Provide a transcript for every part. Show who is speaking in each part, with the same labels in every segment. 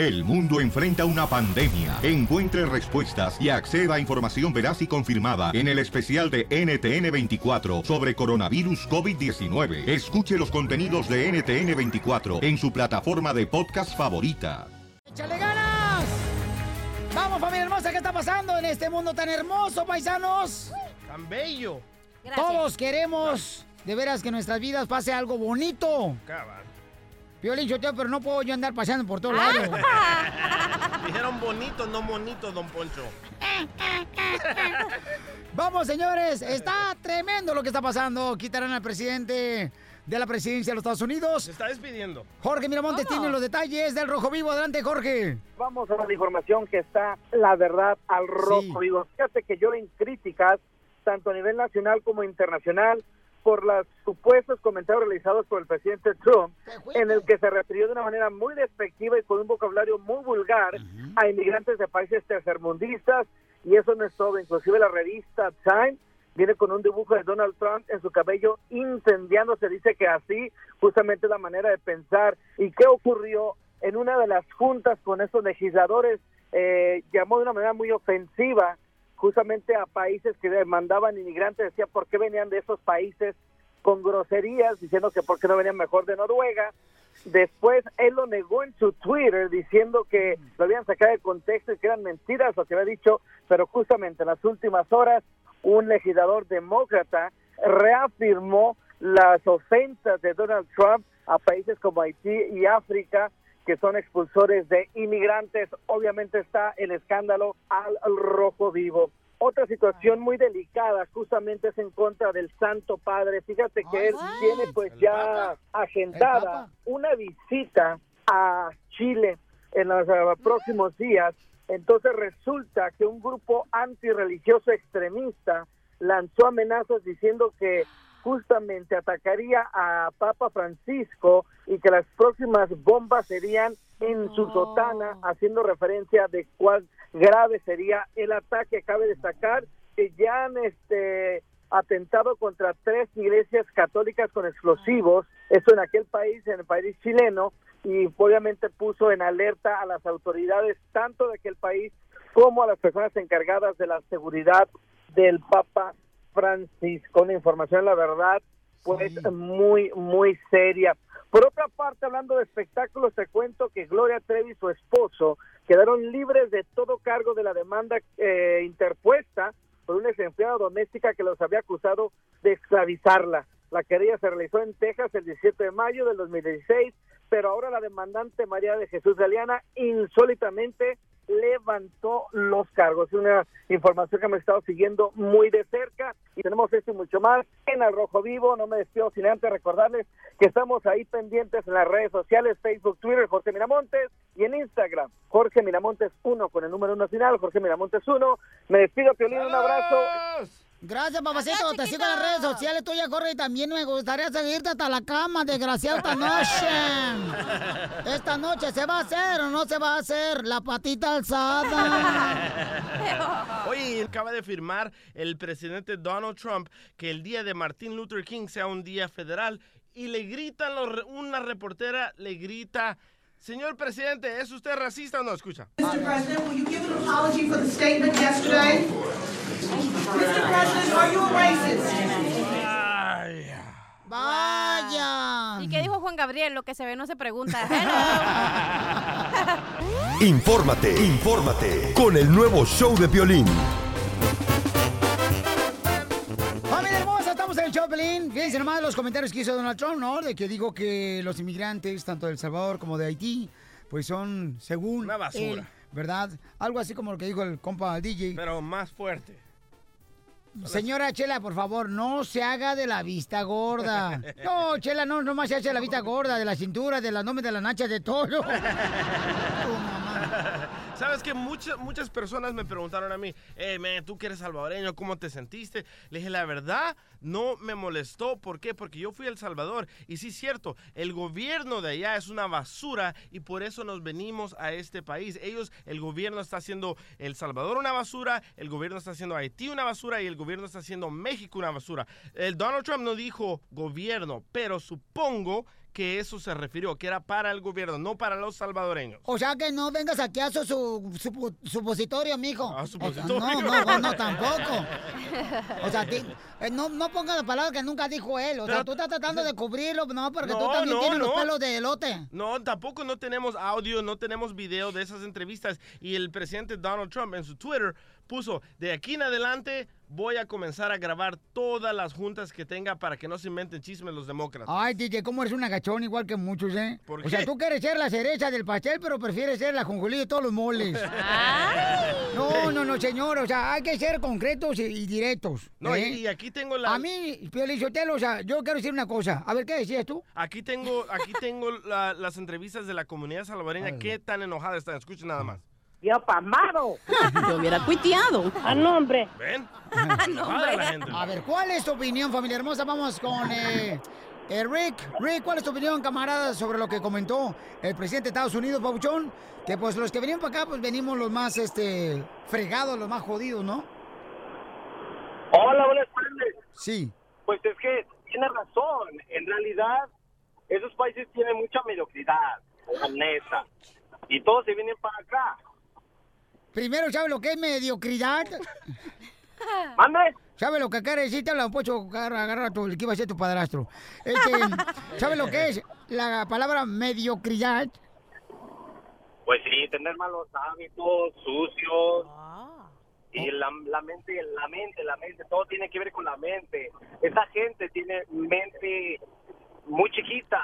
Speaker 1: El mundo enfrenta una pandemia. Encuentre respuestas y acceda a información veraz y confirmada en el especial de NTN24 sobre coronavirus COVID-19. Escuche los contenidos de NTN24 en su plataforma de podcast favorita.
Speaker 2: ¡Échale ganas! Vamos, familia hermosa, ¿qué está pasando en este mundo tan hermoso, paisanos?
Speaker 3: Tan bello.
Speaker 2: Todos queremos, de veras, que en nuestras vidas pase algo bonito.
Speaker 3: Cabal.
Speaker 2: Piolín, yo pero no puedo yo andar paseando por todos lados.
Speaker 3: Dijeron bonito, no bonito, don Poncho.
Speaker 2: Vamos, señores, está tremendo lo que está pasando. Quitarán al presidente de la presidencia de los Estados Unidos.
Speaker 3: Se está despidiendo.
Speaker 2: Jorge Miramontes tiene los detalles del Rojo Vivo. Adelante, Jorge.
Speaker 4: Vamos a la información que está, la verdad, al rojo vivo. Fíjate que lloren críticas, tanto a nivel nacional como internacional, por los supuestos comentarios realizados por el presidente Trump, en el que se refirió de una manera muy despectiva y con un vocabulario muy vulgar a inmigrantes de países tercermundistas, y eso no es todo. Inclusive la revista Time viene con un dibujo de Donald Trump en su cabello incendiándose. Dice que así justamente la manera de pensar. ¿Y qué ocurrió en una de las juntas con estos legisladores? Eh, llamó de una manera muy ofensiva justamente a países que mandaban inmigrantes, decía por qué venían de esos países con groserías, diciendo que por qué no venían mejor de Noruega. Después él lo negó en su Twitter diciendo que lo habían sacado de contexto y que eran mentiras lo que había dicho, pero justamente en las últimas horas un legislador demócrata reafirmó las ofensas de Donald Trump a países como Haití y África que son expulsores de inmigrantes. Obviamente está el escándalo al rojo vivo. Otra situación muy delicada justamente es en contra del Santo Padre. Fíjate que él tiene pues ya agendada una visita a Chile en los uh, próximos días. Entonces resulta que un grupo antirreligioso extremista lanzó amenazas diciendo que justamente atacaría a Papa Francisco y que las próximas bombas serían en su sotana, haciendo referencia de cuál grave sería el ataque. Cabe destacar que ya han este, atentado contra tres iglesias católicas con explosivos, eso en aquel país, en el país chileno, y obviamente puso en alerta a las autoridades tanto de aquel país como a las personas encargadas de la seguridad del Papa Francisco. Una información, la verdad, pues muy, muy seria. Por otra parte, hablando de espectáculos, te cuento que Gloria Trevi y su esposo quedaron libres de todo cargo de la demanda eh, interpuesta por una empleada doméstica que los había acusado de esclavizarla. La querella se realizó en Texas el 17 de mayo del 2016, pero ahora la demandante María de Jesús Galeana insólitamente levantó los cargos. Una información que hemos estado siguiendo muy de cerca y tenemos esto y mucho más en El Rojo Vivo. No me despido sin antes recordarles que estamos ahí pendientes en las redes sociales, Facebook, Twitter, Jorge Miramontes y en Instagram, Jorge Miramontes 1 con el número 1 final, Jorge Miramontes 1. Me despido, Piolín, un abrazo.
Speaker 2: Gracias, papacito. Te sigo en las redes sociales tuya, corre y también me gustaría seguirte hasta la cama, desgraciado, esta noche. Esta noche se va a hacer o no se va a hacer la patita alzada.
Speaker 3: Oye, acaba de firmar el presidente Donald Trump que el día de Martin Luther King sea un día federal y le gritan, una reportera le grita... Señor presidente, ¿es usted racista o no? Escucha. Mr. President, will you give an apology for the statement yesterday?
Speaker 2: Mr. President, are you a racist? Vaya.
Speaker 5: ¿Y qué dijo Juan Gabriel? Lo que se ve no se pregunta.
Speaker 6: infórmate, infórmate con el nuevo show de violín.
Speaker 2: Familia hermosa, estamos en el show de violín. Fíjense nomás los comentarios que hizo Donald Trump, ¿no? De que digo que los inmigrantes, tanto de El Salvador como de Haití, pues son, según.
Speaker 3: Una basura.
Speaker 2: ¿Verdad? Algo así como lo que dijo el compa DJ.
Speaker 3: Pero más fuerte.
Speaker 2: Señora Chela, por favor, no se haga de la vista gorda. No, Chela, no, nomás se hace de la vista gorda, de la cintura, de las nombres de las nachas, de todo.
Speaker 3: Sabes que muchas, muchas personas me preguntaron a mí, eh, tú que eres salvadoreño, ¿cómo te sentiste? Le dije, la verdad, no me molestó. ¿Por qué? Porque yo fui a El Salvador. Y sí, cierto, el gobierno de allá es una basura y por eso nos venimos a este país. Ellos, el gobierno está haciendo El Salvador una basura, el gobierno está haciendo Haití una basura y el gobierno está haciendo México una basura. El Donald Trump no dijo gobierno, pero supongo que eso se refirió, que era para el gobierno, no para los salvadoreños.
Speaker 2: O sea que no vengas aquí a su, su, su- supositorio, mijo.
Speaker 3: Ah, supositorio.
Speaker 2: no, no, no, no, tampoco. O sea, ti- eh, no, no pongas las palabras que nunca dijo él. O sea, tú estás tratando de cubrirlo, no, porque tú también
Speaker 3: no,
Speaker 2: tienes los pelos de elote.
Speaker 3: No, tampoco no tenemos audio, no tenemos video de esas entrevistas. Y el presidente Donald Trump en su Twitter puso, de aquí en adelante voy a comenzar a grabar todas las juntas que tenga para que no se inventen chismes los demócratas.
Speaker 2: Ay, DJ, ¿cómo eres un agachón igual que muchos, eh?
Speaker 3: ¿Por
Speaker 2: O sea, tú quieres ser la cereza del pastel, pero prefieres ser la jonjolí de todos los moles. No, no, no, señor. O sea, hay que ser concretos y, y directos.
Speaker 3: No, y,
Speaker 2: ¿eh?
Speaker 3: y aquí tengo la...
Speaker 2: A mí, Pio Lizotelo, o sea, yo quiero decir una cosa. A ver, ¿qué decías tú?
Speaker 3: Aquí tengo, aquí tengo la- las entrevistas de la comunidad salvadoreña. ¿Qué tan enojada están? Escuchen nada más.
Speaker 7: Yo pasmado.
Speaker 8: Yo hubiera cuiteado.
Speaker 7: A nombre.
Speaker 3: ¿Ven?
Speaker 2: Ah,
Speaker 3: Enojada la gente.
Speaker 2: A ver, ¿cuál es tu opinión, familia hermosa? Vamos con eh, eh, Rick. Rick, ¿cuál es tu opinión, camarada, sobre lo que comentó el presidente de Estados Unidos, Pabuchón? Que pues los que venían para acá, pues venimos los más este fregados, los más jodidos, ¿no?
Speaker 9: Hola, buenas tardes.
Speaker 2: Sí.
Speaker 9: Pues es que tiene razón. En realidad, esos países tienen mucha mediocridad, la neta. Y todos se vienen para acá.
Speaker 2: Primero, ¿sabe lo que es mediocridad?
Speaker 9: ¿Mande?
Speaker 2: ¿Sabe lo que acá necesita? La Pocho agarra, agarra tu, que iba a ser tu padrastro. Este, ¿Sabe lo que es la palabra mediocridad?
Speaker 9: Pues sí, tener malos hábitos, sucios. Y la, la mente, la mente, la mente, todo tiene que ver con la mente. Esa gente tiene mente muy chiquita.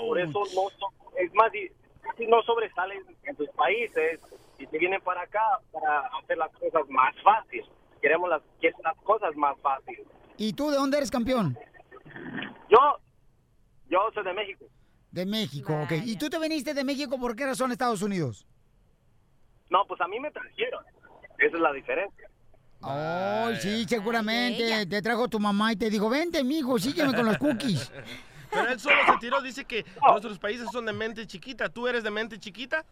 Speaker 9: Por eso no so- es más, casi no sobresalen en sus países y se vienen para acá para hacer las cosas más fáciles. Queremos las, quieren las cosas más fáciles.
Speaker 2: ¿Y tú de dónde eres campeón?
Speaker 9: Yo, yo soy de México.
Speaker 2: De México, ok. ¿Y tú te viniste de México por qué razón a Estados Unidos?
Speaker 9: No, pues a mí me trajeron. Esa es la diferencia.
Speaker 2: Ay, sí, seguramente. Te trajo tu mamá y te dijo, vente, mijo, sígueme con los cookies.
Speaker 3: Pero él solo se tiró, dice que nuestros países son de mente chiquita. ¿Tú eres de mente chiquita?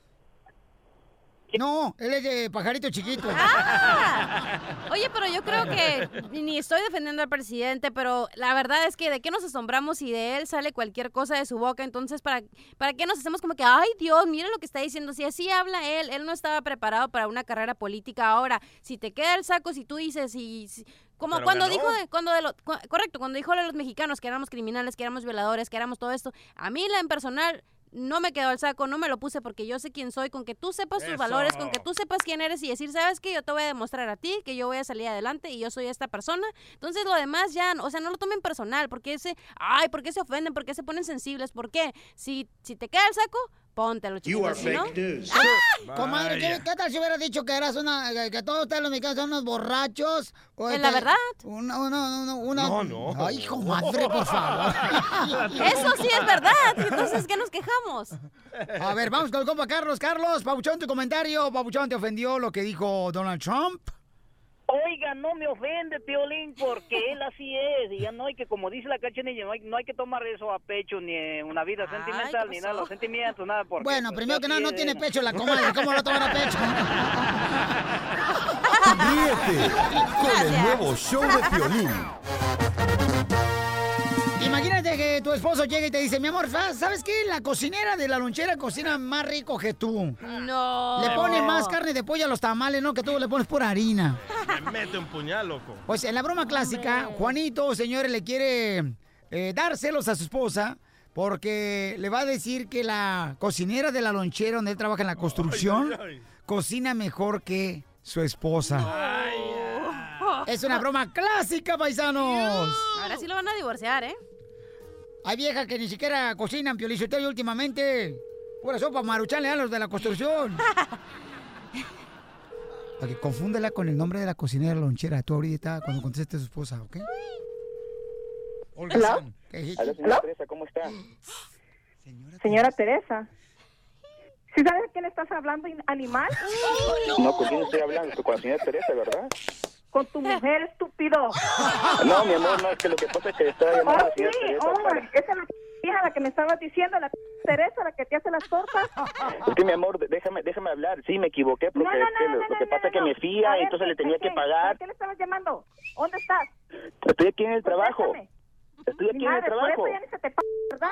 Speaker 2: No, él es de pajarito chiquito.
Speaker 5: Ah. Oye, pero yo creo que ni estoy defendiendo al presidente, pero la verdad es que de qué nos asombramos si de él sale cualquier cosa de su boca. Entonces, ¿para, para qué nos hacemos como que, ay Dios, mira lo que está diciendo? Si así habla él, él no estaba preparado para una carrera política. Ahora, si te queda el saco, si tú dices, y, si- como
Speaker 10: Pero
Speaker 5: cuando
Speaker 10: ganó.
Speaker 5: dijo de, cuando de lo- cu- correcto, cuando dijo de los mexicanos que éramos criminales, que éramos violadores, que éramos todo esto, a mí la en personal no me quedó el saco, no me lo puse porque yo sé quién soy, con que tú sepas tus
Speaker 10: Eso.
Speaker 5: valores, con que tú sepas quién eres y decir, ¿sabes qué? Yo te voy a demostrar a ti que yo voy a salir adelante y yo soy esta persona. Entonces lo demás ya, o sea, no lo tomen personal, porque ese, ay, ¿por qué se ofenden? ¿Por qué se ponen sensibles? ¿Por qué? Si, si te queda el saco, póntelo, chicos. si no- ¡Ah!
Speaker 2: Comadre, ¿qué, qué tal si hubiera dicho que eras una, que, que todos ustedes los mexicanos son unos borrachos? O
Speaker 5: ¿Es la verdad?
Speaker 2: Una, una, una, una-
Speaker 5: No, no.
Speaker 2: Ay, comadre, por favor.
Speaker 5: Eso sí es verdad. Entonces, ¿qué nos quejamos?
Speaker 2: A ver, vamos con el compa Carlos. Carlos, Pabuchón, tu comentario. Pabuchón, ¿te ofendió lo que dijo Donald Trump?
Speaker 7: Oiga, no me ofende, Piolín, porque él así es. Y ya no hay que, como dice la cachanilla, no hay, no hay que tomar eso a pecho, ni eh, una vida sentimental, ni nada, los sentimientos, nada. Porque,
Speaker 2: Bueno,
Speaker 7: pues,
Speaker 2: primero que nada, no tiene pecho la comadre. ¿Cómo lo toman a pecho?
Speaker 6: Ríete con el nuevo show de Piolín.
Speaker 2: Imagínate que tu esposo llega y te dice, mi amor, ¿sabes- ¿sabes qué? La cocinera de la lonchera cocina más rico que tú.
Speaker 5: No.
Speaker 2: Le pone más carne de pollo a los tamales, ¿no? Que tú le pones por harina.
Speaker 3: Me mete un puñal, loco.
Speaker 2: Pues en la broma clásica, Juanito, señores, le quiere eh, dar celos a su esposa porque le va a decir que la cocinera de la lonchera donde él trabaja en la construcción cocina mejor que su esposa. Es una broma clásica, paisanos.
Speaker 5: Ahora sí lo van a divorciar, ¿eh?
Speaker 2: Hay viejas que ni siquiera cocinan piolichotero y últimamente. Pura sopa maruchan a los de la construcción. Ok, confúndela con el nombre de la cocinera de la lonchera. Tú ahorita cuando conteste a su esposa, ¿ok? Olga
Speaker 11: Hello?
Speaker 2: San. ¿Qué
Speaker 11: señora
Speaker 12: Teresa, ¿cómo está?
Speaker 11: Señora Teresa. ¿Sí sabes a quién estás hablando, animal?
Speaker 12: No, ¿con quién estoy hablando? Con la señora Teresa, ¿verdad?
Speaker 11: Con tu mujer, estúpido.
Speaker 12: No, mi amor, no, es que lo que pasa es que estaba llamando a
Speaker 11: Oh,
Speaker 12: señora
Speaker 11: sí,
Speaker 12: Teresa
Speaker 11: oh,
Speaker 12: para...
Speaker 11: esa es la hija la que me estabas diciendo, la Teresa, la que te hace las tortas.
Speaker 12: Es que, mi amor, déjame, déjame hablar. Sí, me equivoqué porque
Speaker 11: No, no, no,
Speaker 12: lo,
Speaker 11: no,
Speaker 12: que
Speaker 11: no,
Speaker 12: pasa
Speaker 11: no,
Speaker 12: es que
Speaker 11: no.
Speaker 12: me fía
Speaker 11: A
Speaker 12: y
Speaker 11: ver,
Speaker 12: entonces le
Speaker 11: ¿por
Speaker 12: tenía
Speaker 11: qué?
Speaker 12: que pagar.
Speaker 11: ¿Por qué le estabas llamando? ¿Dónde estás?
Speaker 12: Estoy aquí en el trabajo.
Speaker 11: Contéstame.
Speaker 12: Estoy aquí
Speaker 11: Mi
Speaker 12: en el
Speaker 11: madre, por
Speaker 12: trabajo.
Speaker 11: eso ya ni se te p ¿verdad?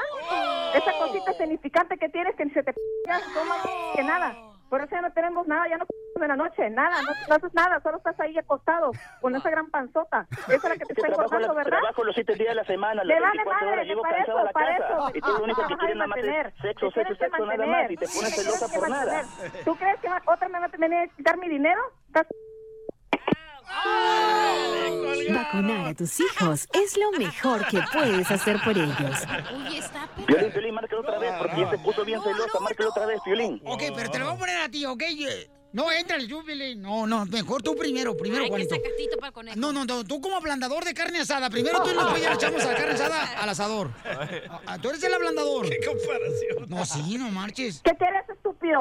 Speaker 11: Esa cosita significante que tienes que ni se te p ya toma que nada. Por eso ya no tenemos nada, ya no en la noche, nada, no, no haces nada, solo estás ahí acostado con esa gran panzota. Esa es la que te está
Speaker 12: la-
Speaker 11: ¿verdad?
Speaker 12: trabajo los siete días de la semana, las
Speaker 11: vale
Speaker 12: 24
Speaker 11: madre,
Speaker 12: horas. Llego cansado a la
Speaker 11: eso,
Speaker 12: casa.
Speaker 11: eso.
Speaker 12: Y tú lo único que quieres nada más es sexo, sexo, sexo, nada más. Y te pones celosa por nada.
Speaker 11: ¿Tú crees que otra me va a tener que quitar mi dinero? ¿Estás
Speaker 13: Vacunar a tus hijos es lo mejor que puedes hacer por ellos.
Speaker 5: Oye, está
Speaker 12: Piolín, Piolín, márcalo otra vez, porque ya se puso bien celosa. Márcalo otra vez, Piolín.
Speaker 2: Ok, pero te lo voy a poner a ti, ¿ok? No, entra el Jubilee. No, no, mejor tú primero, primero,
Speaker 5: Ay,
Speaker 2: Juanito.
Speaker 5: sacatito para el conejo.
Speaker 2: No, no, no, tú como ablandador de carne asada. Primero tú y después ya le echamos a la carne asada al asador. Ah, Tú eres el ablandador.
Speaker 3: ¿Qué comparación?
Speaker 2: No, sí, no marches.
Speaker 11: ¿Qué quieres, estúpido?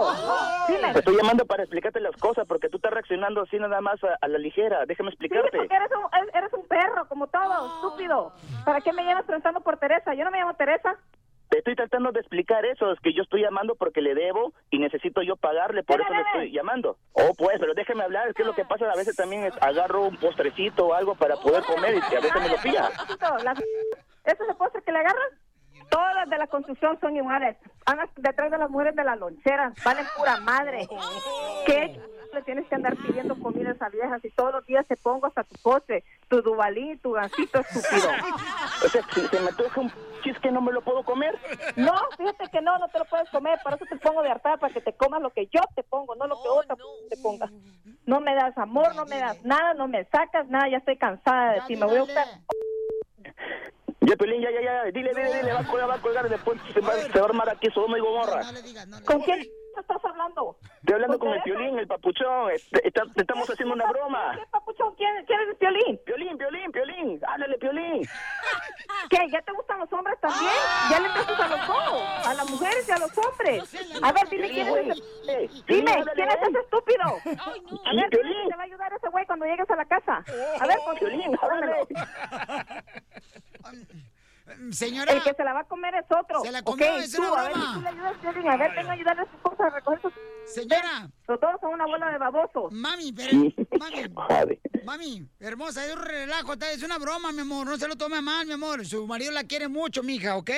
Speaker 11: Dime.
Speaker 12: Te estoy llamando para explicarte las cosas, porque tú estás reaccionando así nada más a, a la ligera. Déjame
Speaker 11: Sí,
Speaker 12: explicarte.
Speaker 11: porque eres un, eres un perro, como todo, estúpido. ¿Para qué me llamas preguntando por Teresa? Yo no me llamo Teresa.
Speaker 12: Te estoy tratando de explicar eso, es que yo estoy llamando porque le debo y necesito yo pagarle, por
Speaker 11: ¿Qué
Speaker 12: eso
Speaker 11: le
Speaker 12: estoy llamando. Oh, pues, pero déjeme hablar, es que lo que pasa a veces también es agarro un postrecito o algo para poder comer y a veces me lo pilla.
Speaker 11: ¿Eso se puede que le agarras? Todas las de la construcción son iguales. Andan detrás de las mujeres de la lonchera. Valen pura madre. ¿Qué le tienes que andar pidiendo comida a esas viejas y todos los días te pongo hasta tu postre, tu dubalí, tu gansito estúpido?
Speaker 12: O sea, si se me toca un chisque no me lo puedo comer.
Speaker 11: No, fíjate que no, no te lo puedes comer. Por eso te pongo de hartar para que te comas lo que yo te pongo, no lo que otra te ponga. No me das amor, no me das nada, no me sacas nada. Ya estoy cansada de ti. Me voy a buscar.
Speaker 12: Ya, Pelín, ya, ya, ya, dile, dile, dile, va a colgar, va a colgar, después se va, se va a armar aquí Sodoma y Gomorra.
Speaker 11: ¿Con quién estás hablando?
Speaker 12: Estoy hablando con el? Piolín, el papuchón, este, estamos haciendo una broma.
Speaker 11: ¿Qué papuchón? ¿Quién, quién es el Piolín?
Speaker 12: Piolín, Piolín, Piolín, háblale, Piolín.
Speaker 11: ¿Qué? ¿Ya te gustan los hombres también? ¿Ya le empiezas a los dos? ¿A las mujeres y a los hombres? A ver, dime quién es ese... Dime, ¿quién es ese estúpido? A ver, dime te va a ayudar ese güey cuando llegues a la casa. A ver, con
Speaker 12: Piolín, háblale.
Speaker 2: Señora.
Speaker 11: El que se la va a comer es otro.
Speaker 2: Se la comió, es
Speaker 11: tú,
Speaker 2: una
Speaker 11: a ver
Speaker 2: broma.
Speaker 11: si tú le ayudas, Piolín. A ver, venga a ayudarle a su esposa a recoger sus...
Speaker 2: Señora.
Speaker 11: Pero todos son una bola de babosos.
Speaker 2: Mami, pero... Mami, mami, hermosa, es un relajo, está- es una broma, mi amor, no se lo tome mal, mi amor. Su marido la quiere mucho, mija, ¿ok?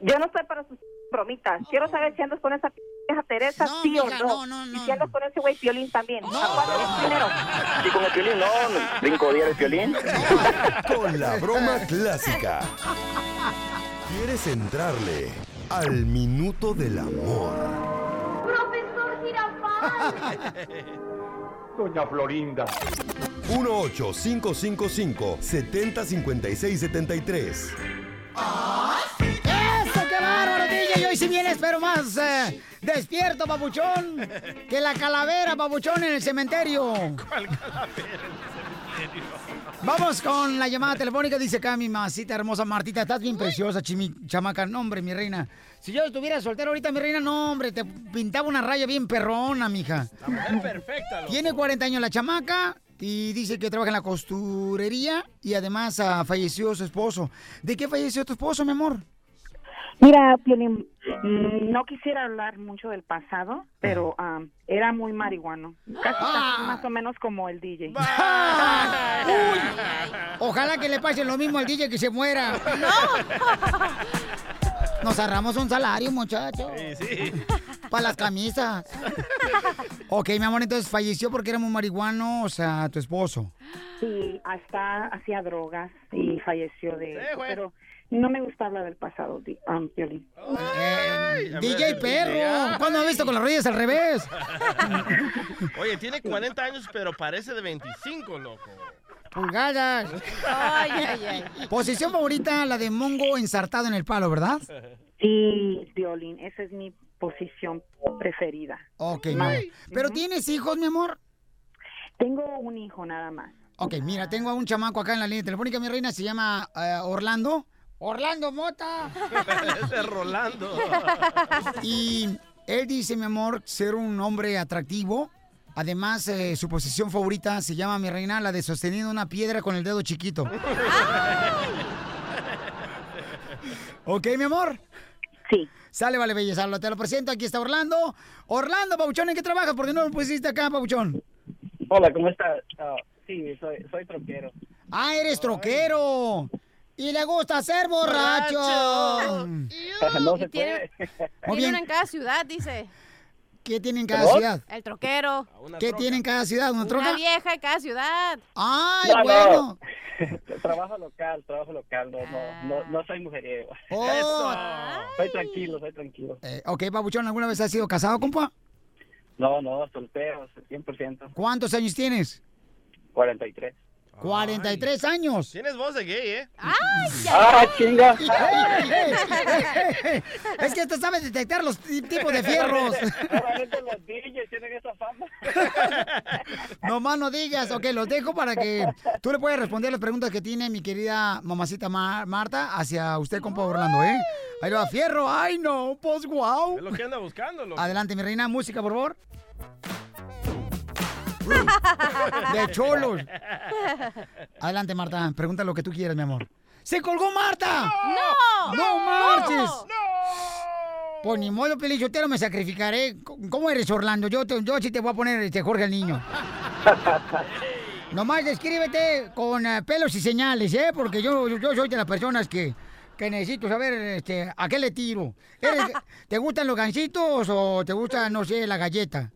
Speaker 11: Yo no estoy para sus bromitas. Quiero saber si andas con esa vieja Teresa,
Speaker 2: No,
Speaker 11: sí
Speaker 2: mija,
Speaker 11: o no.
Speaker 2: no, no,
Speaker 11: Y
Speaker 2: no.
Speaker 11: si andas con ese güey Piolín también. ¿A cuál eres primero?
Speaker 12: Sí, con el Piolín, no, brinco día del Piolín.
Speaker 6: Con la broma clásica. ¿Quieres entrarle al minuto del amor?
Speaker 14: Profesor Girafal.
Speaker 15: Doña Florinda.
Speaker 6: 1-855-705673.
Speaker 2: ¡Eso, qué bárbaro, DJ! Hoy sí vienes, pero más eh, despierto, papuchón, que la calavera, papuchón, en el cementerio.
Speaker 3: ¿Cuál calavera en el cementerio?
Speaker 2: Vamos con la llamada telefónica, dice acá mi mamacita hermosa Martita, estás bien preciosa, chimi, chamaca, no hombre, mi reina. Si yo estuviera soltera ahorita, mi reina, no hombre, te pintaba una raya bien perrona, mija.
Speaker 3: La mujer perfecta, loco.
Speaker 2: Tiene 40 años la chamaca y dice que trabaja en la costurería y además ah, falleció su esposo. ¿De qué falleció tu esposo, mi amor?
Speaker 7: Mira, Piolín, mm, no quisiera hablar mucho del pasado, pero ah, era muy marihuano. Casi, casi más o menos como el DJ.
Speaker 2: Uy, ojalá que le pase lo mismo al DJ que se muera. Nos ahorramos un salario, muchachos.
Speaker 3: Sí, sí.
Speaker 2: Para las camisas. ok, mi amor, entonces falleció porque era muy marihuano, o sea, tu esposo.
Speaker 7: Sí, hasta hacía drogas y falleció de
Speaker 3: Sí,
Speaker 7: pero no me gusta hablar del pasado.
Speaker 2: Eh,
Speaker 3: a
Speaker 2: DJ
Speaker 3: ver,
Speaker 2: Perro. ¿cuándo has visto con las rodillas al revés?
Speaker 3: Oye, tiene 40 años, pero parece de 25, loco.
Speaker 2: Pulgadas.
Speaker 5: Ay, ay, ay.
Speaker 2: Posición favorita, la de Mongo ensartado en el palo, ¿verdad?
Speaker 7: Sí, Piolín, esa es mi posición preferida.
Speaker 2: Ok. ¿Pero tienes hijos, mi amor?
Speaker 7: Tengo un hijo nada más.
Speaker 2: Ok, mira, tengo a un chamaco acá en la línea telefónica, mi reina, se llama eh, Orlando. Orlando Mota.
Speaker 3: Ese es Rolando.
Speaker 2: Y él dice, mi amor, ser un hombre atractivo. Además, eh, su posición favorita se llama, mi reina, la de sosteniendo una piedra con el dedo chiquito. ok, mi amor.
Speaker 7: Sí.
Speaker 2: Sale, vale, belleza. Te lo presento. Aquí está Orlando. Orlando, Pabuchón, ¿en qué trabajas? ¿Por qué no lo pusiste acá, Pabuchón?
Speaker 16: Hola, ¿cómo estás? Ah, sí, soy, soy troquero.
Speaker 2: Ah, eres troquero. Y le gusta ser borracho.
Speaker 17: no se puede.
Speaker 5: Una en cada ciudad, dice.
Speaker 2: ¿Qué tiene en cada
Speaker 17: ¿Perdón?
Speaker 2: ciudad?
Speaker 5: El troquero.
Speaker 2: ¿Qué tiene en cada ciudad? ¿Una
Speaker 5: Una
Speaker 2: troca?
Speaker 5: vieja en cada ciudad.
Speaker 2: ¡Ay,
Speaker 17: No, no.
Speaker 2: bueno!
Speaker 17: trabajo local, trabajo local, no, no, no, no soy mujeriego.
Speaker 2: Oh.
Speaker 17: Soy tranquilo, soy tranquilo.
Speaker 2: Eh, ok, Papuchón, ¿alguna vez has sido casado, compa?
Speaker 17: No, no, soltero, 100%.
Speaker 2: ¿Cuántos años tienes?
Speaker 17: 43.
Speaker 2: 43 años.
Speaker 3: Tienes voz de gay, ¿eh?
Speaker 17: ¡Ah, chinga!
Speaker 2: es que este sabe detectar los ti- tipos de fierros.
Speaker 17: Los DJs tienen esa fama.
Speaker 2: No más no digas. Ok, los dejo para que tú le puedas responder las preguntas que tiene mi querida mamacita Ma- Marta hacia usted, compa Orlando, ¿eh? Ahí va, fierro. Ay, no, pues wow.
Speaker 3: Es lo que anda buscando, loco.
Speaker 2: Adelante, mi reina. Música, por favor. De cholos. Adelante, Marta. Pregunta lo que tú quieras, mi amor. ¡Se colgó Marta!
Speaker 5: ¡No!
Speaker 2: ¡No marches! Pues ni modo, Pelichotero, me sacrificaré. ¿Cómo eres, Orlando? Yo, te- yo sí te voy a poner este Jorge el niño. Nomás descríbete con eh, pelos y señales, ¿eh? Porque yo, yo soy de las personas que, que necesito saber este, a qué le tiro. ¿Eres- ¿Te gustan los gansitos o te gusta, no sé, la galleta?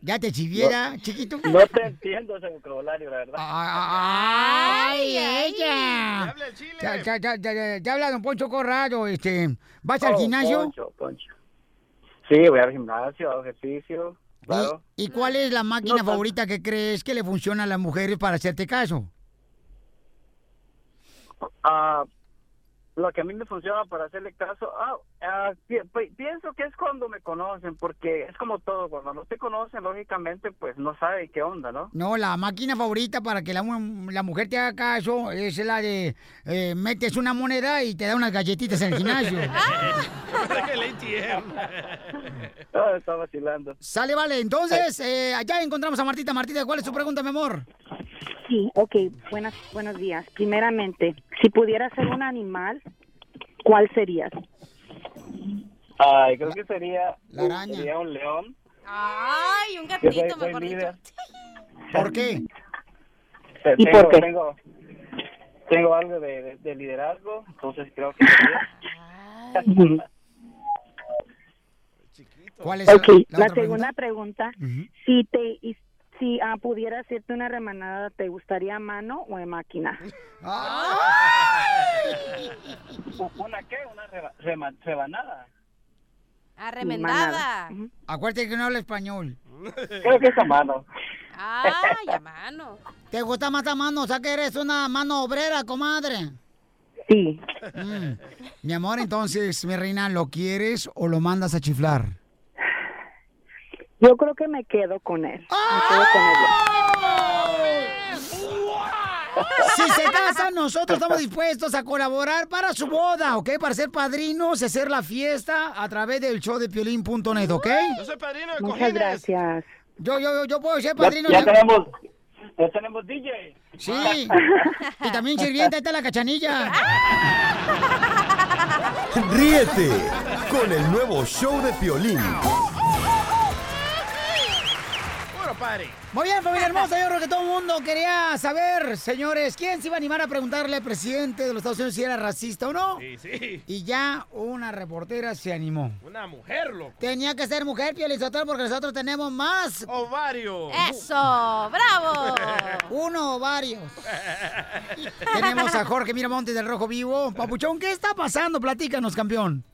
Speaker 2: ¿Ya te chiviera, chiquito?
Speaker 17: No te entiendo ese vocabulario, la verdad.
Speaker 2: ¡Ay, ella!
Speaker 3: Habla el chile.
Speaker 2: Ya, ya, ya, ya, ya, ya habla don Poncho Corrado, este, ¿vas al
Speaker 17: Oh,
Speaker 2: gimnasio?
Speaker 17: Poncho, Poncho. Sí, voy al gimnasio, hago ejercicio, claro.
Speaker 2: ¿Y, y cuál es la máquina
Speaker 17: No
Speaker 2: favorita que crees que le funciona a las mujeres para hacerte caso?
Speaker 17: Ah, lo que a mí me funciona para hacerle caso, ah, ah, pi- pi- pienso que es cuando me conocen, porque es como todo, cuando no te conocen, lógicamente, pues no sabe qué onda, ¿no?
Speaker 2: No, la máquina favorita para que la, mu- la mujer te haga caso es la de eh, metes una moneda y te da unas galletitas en el gimnasio.
Speaker 3: el ATM.
Speaker 17: Ah, está vacilando.
Speaker 2: Sale, vale. Entonces, eh, allá encontramos a Martita. Martita, ¿cuál es su pregunta, mi amor?
Speaker 7: Sí, ok, buenas, buenos días. Primeramente, si pudieras ser un animal, ¿cuál serías?
Speaker 17: Ay, creo que sería,
Speaker 2: La araña.
Speaker 17: sería un león.
Speaker 5: Ay, un
Speaker 17: Yo soy,
Speaker 5: gatito,
Speaker 17: soy
Speaker 5: mejor dicho.
Speaker 17: líder.
Speaker 2: ¿Por qué?
Speaker 17: Te-
Speaker 7: ¿Y
Speaker 17: tengo,
Speaker 7: por qué?
Speaker 17: Tengo, tengo algo de, de- de liderazgo, entonces creo que sería.
Speaker 2: ¿Cuál es
Speaker 7: Ok,
Speaker 2: la,
Speaker 7: la
Speaker 2: otra
Speaker 7: segunda pregunta, si te y- si ah, pudieras hacerte una remanada, ¿te gustaría a mano o en máquina?
Speaker 17: ¿Una qué? ¿Una reba- rema- rebanada?
Speaker 5: Arremendada.
Speaker 2: Acuérdate que no habla español.
Speaker 17: Creo que es a mano.
Speaker 5: Ay, a mano.
Speaker 2: ¿Te gusta más a mano? O sea que eres una mano obrera, comadre.
Speaker 7: Sí.
Speaker 2: Mm. Mi amor, entonces, mi reina, ¿lo quieres o lo mandas a chiflar?
Speaker 7: Yo creo que me quedo con él. Me quedo con él.
Speaker 2: Si se casan, nosotros estamos dispuestos a colaborar para su boda, ¿ok? Para ser padrinos y hacer la fiesta a través del show de piolín.net, ¿ok?
Speaker 3: Yo soy padrino de
Speaker 7: Muchas
Speaker 3: cojines.
Speaker 7: gracias.
Speaker 2: Yo, yo, yo, yo puedo ser
Speaker 17: Ya,
Speaker 2: padrino.
Speaker 17: ya
Speaker 2: de-
Speaker 17: tenemos, ya tenemos DJ.
Speaker 2: Sí. Y también sirvienta, ahí está la cachanilla.
Speaker 6: Ríete con el nuevo show de Piolín.
Speaker 2: Muy bien, familia hermosa, yo creo que todo el mundo quería saber, señores, quién se iba a animar a preguntarle al presidente de los Estados Unidos si era racista o no.
Speaker 3: Sí, sí.
Speaker 2: Y ya una reportera se animó.
Speaker 3: Una mujer, loco.
Speaker 2: Tenía que ser mujer, Pielizotel, porque nosotros tenemos más.
Speaker 3: Ovario.
Speaker 5: Eso, bravo.
Speaker 2: Uno o varios. Tenemos a Jorge Miramontes del Rojo Vivo. Papuchón, ¿qué está pasando? Platícanos, campeón.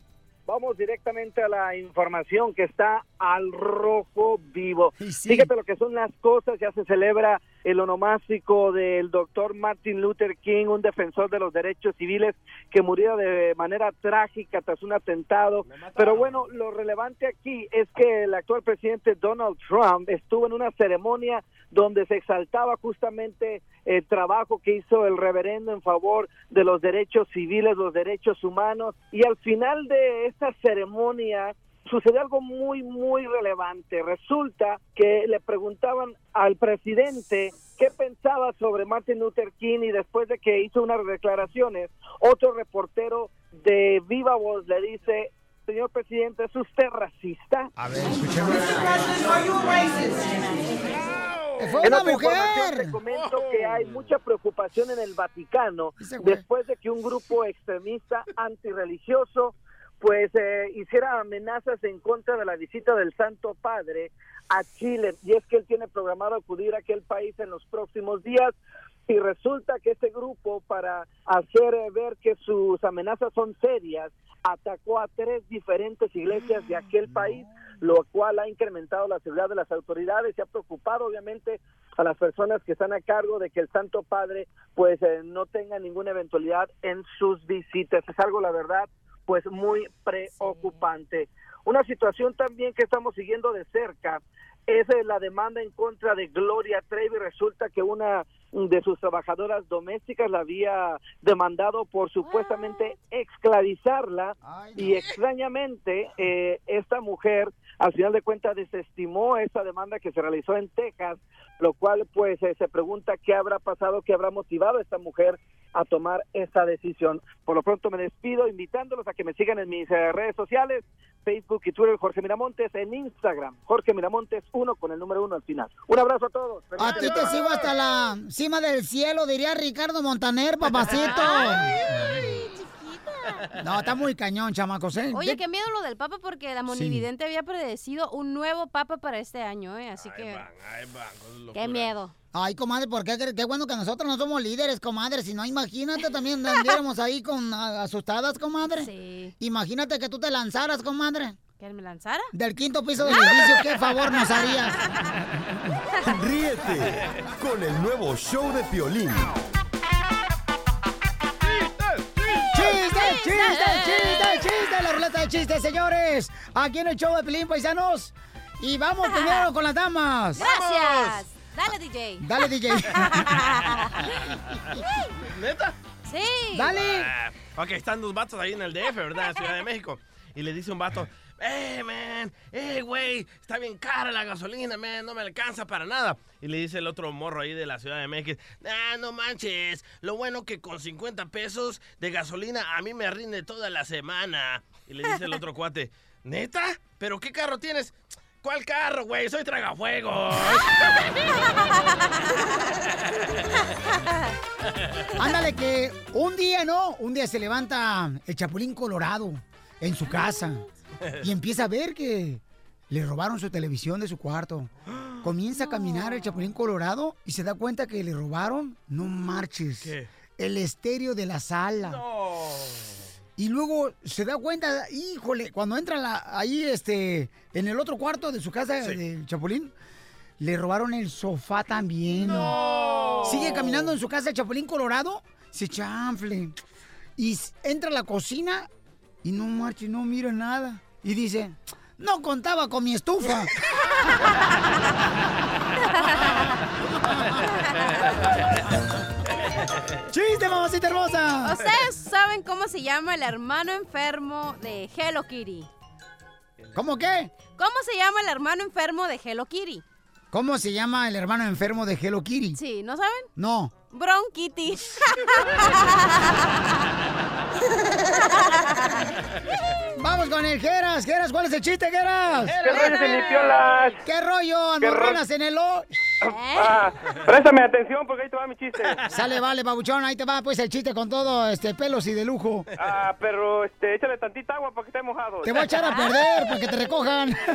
Speaker 4: Vamos directamente a la información que está al rojo vivo. Fíjate lo que son las cosas, ya se celebra el onomástico del doctor Martin Luther King, un defensor de los derechos civiles que murió de manera trágica tras un atentado. Pero bueno, lo relevante aquí es que el actual presidente Donald Trump estuvo en una ceremonia donde se exaltaba justamente el trabajo que hizo el reverendo en favor de los derechos civiles, los derechos humanos. Y al final de esta ceremonia sucedió algo muy, muy relevante. Resulta que le preguntaban al presidente qué pensaba sobre Martin Luther King y después de que hizo unas declaraciones, otro reportero de Viva Voz le dice, señor presidente, ¿es usted racista?
Speaker 2: A ver, escuchemos. Fue
Speaker 4: En
Speaker 2: una
Speaker 4: otra
Speaker 2: mujer.
Speaker 4: Te comento que hay mucha preocupación en el Vaticano después de que un grupo extremista antirreligioso pues eh, hiciera amenazas en contra de la visita del Santo Padre a Chile. Y es que él tiene programado acudir a aquel país en los próximos días. Y resulta que este grupo para hacer eh, ver que sus amenazas son serias atacó a tres diferentes iglesias de aquel país lo cual ha incrementado la seguridad de las autoridades y ha preocupado obviamente a las personas que están a cargo de que el Santo Padre pues eh, no tenga ninguna eventualidad en sus visitas. Es algo, la verdad, pues muy preocupante. Una situación también que estamos siguiendo de cerca es eh, la demanda en contra de Gloria Trevi. Resulta que una de sus trabajadoras domésticas la había demandado por supuestamente esclavizarla. Y extrañamente eh, esta mujer al final de cuentas desestimó esta demanda que se realizó en Texas, lo cual pues eh, se pregunta qué habrá pasado, qué habrá motivado a esta mujer a tomar esta decisión. Por lo pronto me despido invitándolos a que me sigan en mis eh, redes sociales, Facebook y Twitter Jorge Miramontes, en Instagram Jorge Miramontes 1 con el número 1 al final. Un abrazo a todos.
Speaker 2: A ti te sigo hasta la cima del cielo, diría Ricardo Montaner, papacito. No, está muy cañón, chamacos, ¿eh?
Speaker 5: Oye, qué miedo lo del Papa porque la monividente había predecido un nuevo Papa para este año, ¿eh? Así que... Qué miedo.
Speaker 2: Ay, comadre, ¿por qué? Qué bueno que nosotros no somos líderes, comadre. Si no, imagínate, también andiéramos ahí con a- asustadas, comadre.
Speaker 5: Sí.
Speaker 2: Imagínate que tú te lanzaras, comadre.
Speaker 5: ¿Que me lanzara?
Speaker 2: Del quinto piso del edificio, ¿qué favor nos harías?
Speaker 6: Ríete con el nuevo show de Piolín.
Speaker 2: ¡Chiste, chiste, chiste, chiste! La ruleta de chistes, señores. Aquí en el show de Pelín, paisanos. Y vamos primero con las damas.
Speaker 5: Gracias. Dale, DJ.
Speaker 2: Dale, DJ.
Speaker 3: ¿Neta?
Speaker 5: Sí.
Speaker 3: Ah, ok, están dos vatos ahí en el DF, ¿verdad? Ciudad de México. Y le dice un vato, ¡Eh, man! ¡Eh, güey! Está bien cara la gasolina, man. No me alcanza para nada. Y le dice el otro morro ahí de la Ciudad de México, ¡Ah, no manches! Lo bueno que con 50 pesos de gasolina a mí me rinde toda la semana. Y le dice el otro cuate, ¿neta? ¿Pero qué carro tienes? ¿Cuál carro, güey? Soy tragafuegos.
Speaker 2: Ándale, que un día, ¿no? Un día se levanta el Chapulín Colorado en su casa y empieza a ver que le robaron su televisión de su cuarto. Comienza a caminar el Chapulín Colorado y se da cuenta que le robaron, no marches,
Speaker 3: ¿Qué?
Speaker 2: el estéreo de la sala. Y luego se da cuenta, híjole, cuando entra la- ahí este, en el otro cuarto de su casa del Chapulín, le robaron el sofá también. Sigue caminando en su casa el Chapulín Colorado, se chanfle. Y entra a la cocina y no marche, no mira nada. Y dice, no contaba con mi estufa. ¡Chiste, mamacita hermosa!
Speaker 5: ¿Ustedes saben cómo se llama el hermano enfermo de Hello Kitty?
Speaker 2: ¿Cómo qué?
Speaker 5: ¿Cómo se llama el hermano enfermo de Hello Kitty?
Speaker 2: ¿Cómo se llama el hermano enfermo de Hello Kitty?
Speaker 5: Sí, ¿no saben?
Speaker 2: No.
Speaker 5: Bronquitty.
Speaker 2: Vamos con el Geras. Geras, ¿cuál es el chiste, Geras?
Speaker 17: ¿Qué rollo, semipiolas?
Speaker 2: ¿Qué rollo?
Speaker 17: ¿Qué ro-
Speaker 2: Andorranas en el O.
Speaker 17: Ah, préstame atención porque ahí te va mi chiste.
Speaker 2: Sale, vale, babuchón. Ahí te va, pues, el chiste con todo, este, pelos y de lujo.
Speaker 17: Ah, pero este, échale tantita agua para que esté mojado.
Speaker 2: Te voy a echar a perder para que te recojan.